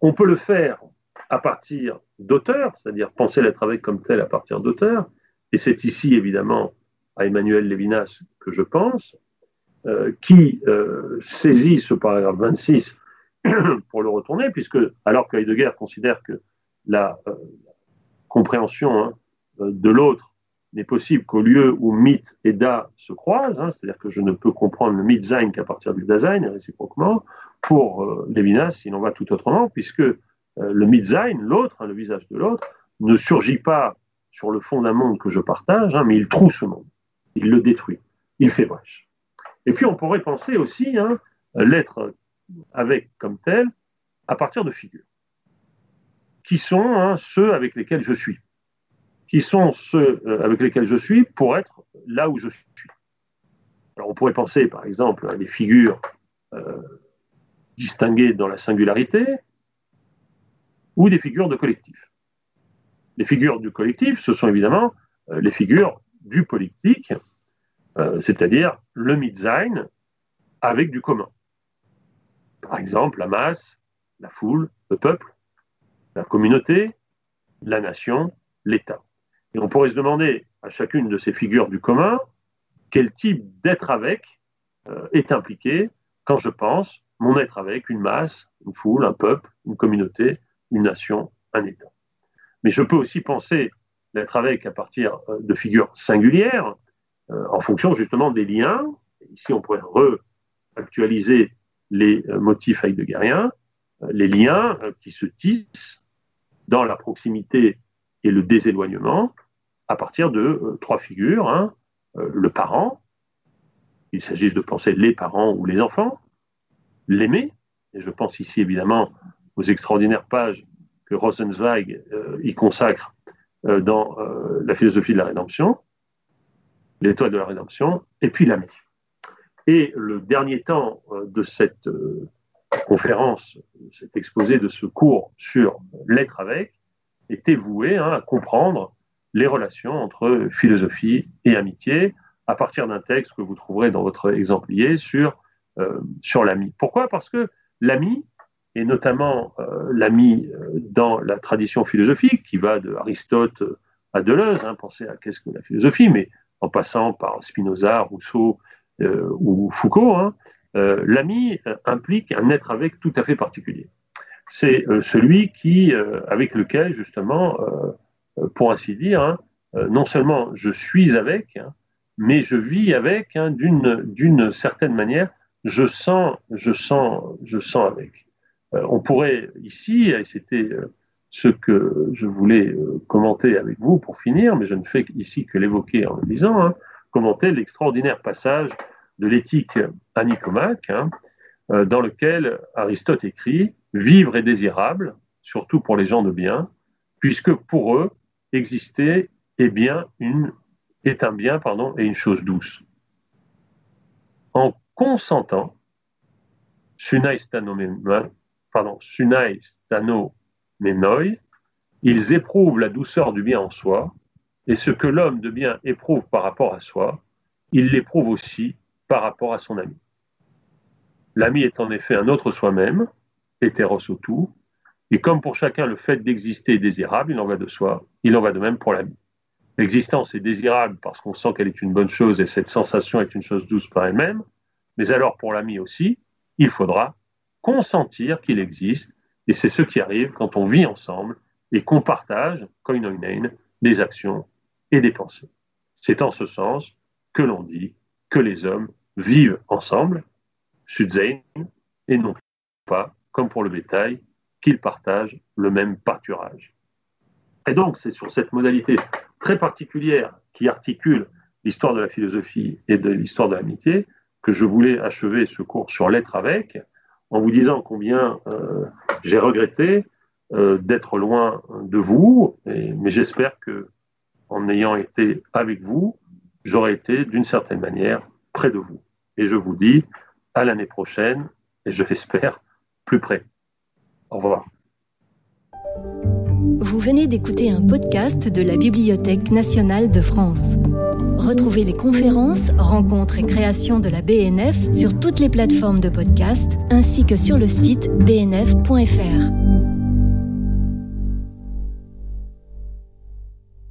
On peut le faire à partir d'auteurs, c'est-à-dire penser l'être avec comme tel à partir d'auteurs. Et c'est ici, évidemment, à Emmanuel Lévinas que je pense, qui saisit ce paragraphe 26 pour le retourner, puisque, alors que Heidegger considère que la euh, compréhension hein, de l'autre n'est possible qu'au lieu où mythe et da se croisent, hein, c'est-à-dire que je ne peux comprendre le sein qu'à partir du Dasein, réciproquement, pour Lévinas, il en va tout autrement, puisque euh, le Mitzain, l'autre, hein, le visage de l'autre, ne surgit pas sur le fond d'un monde que je partage, mais il trouve ce monde. Il le détruit. Il fait brèche. Et puis on pourrait penser aussi l'être avec comme tel à partir de figures, qui sont ceux avec lesquels je suis, qui sont ceux euh, avec lesquels je suis pour être là où je suis. Alors on pourrait penser par exemple à des figures euh, distinguées dans la singularité, ou des figures de collectif. Les figures du collectif, ce sont évidemment euh, les figures du politique, c'est-à-dire le Mitzain avec du commun. Par exemple, la masse, la foule, le peuple, la communauté, la nation, l'État. Et on pourrait se demander à chacune de ces figures du commun quel type d'être avec euh, est impliqué quand je pense mon être avec une masse, une foule, un peuple, une communauté, une nation, un État. Mais je peux aussi penser l'être avec à partir euh, de figures singulières, euh, en fonction justement des liens. Ici, on pourrait re-actualiser les motifs heideggerien, les liens qui se tissent dans la proximité et le déséloignement à partir de trois figures. Hein, le parent, il s'agisse de penser les parents ou les enfants, l'aimer, et je pense ici évidemment aux extraordinaires pages que Rosenzweig euh, y consacre euh, dans euh, la philosophie de la rédemption, l'étoile de la rédemption, et puis l'ami. Et le dernier temps de cette conférence, cet exposé de ce cours sur l'être avec, était voué hein, à comprendre les relations entre philosophie et amitié, à partir d'un texte que vous trouverez dans votre exemplier sur, euh, sur l'ami. Pourquoi? Parce que l'ami, et notamment euh, l'ami euh, dans la tradition philosophique, qui va de Aristote à Deleuze, hein, pensez à qu'est-ce que la philosophie, mais en passant par Spinoza, Rousseau ou Foucault, hein, l'ami implique un être avec tout à fait particulier. C'est celui qui, avec lequel, justement, pour ainsi dire, hein, non seulement je suis avec, mais je vis avec hein, d'une certaine manière. Je sens, je sens, je sens avec. Euh, on pourrait ici, et c'était euh, ce que je voulais euh, commenter avec vous pour finir, mais je ne fais ici que l'évoquer en le disant, hein, commenter l'extraordinaire passage de l'éthique à Nicomaque, hein, dans lequel Aristote écrit Vivre est désirable, surtout pour les gens de bien, puisque pour eux, exister est bien une est un bien pardon, et une chose douce. En consentant, sunai ils éprouvent la douceur du bien en soi, et ce que l'homme de bien éprouve par rapport à soi, il l'éprouve aussi par rapport à son ami. L'ami est en effet un autre soi-même, hétéros tout, et comme pour chacun le fait d'exister est désirable, il en va de soi, il en va de même pour l'ami. L'existence est désirable parce qu'on sent qu'elle est une bonne chose et cette sensation est une chose douce par elle-même. Mais alors pour l'ami aussi, il faudra consentir qu'il existe et c'est ce qui arrive quand on vit ensemble et qu'on partage, koinoinen, des actions et des pensées. C'est en ce sens que l'on dit que les hommes vivent ensemble, sudzein, et non pas, comme pour le bétail, qu'ils partagent le même pâturage. Et donc, c'est sur cette modalité très particulière qui articule l'histoire de la philosophie et de l'histoire de l'amitié que je voulais achever ce cours sur l'être avec, en vous disant combien euh, j'ai regretté euh, d'être loin de vous, mais j'espère que en ayant été avec vous, j'aurai été d'une certaine manière près de vous. Et je vous dis à l'année prochaine, et je l'espère plus près. Au revoir. Vous venez d'écouter un podcast de la Bibliothèque nationale de France. Retrouvez les conférences, rencontres et créations de la BNF sur toutes les plateformes de podcast ainsi que sur le site bnf.fr.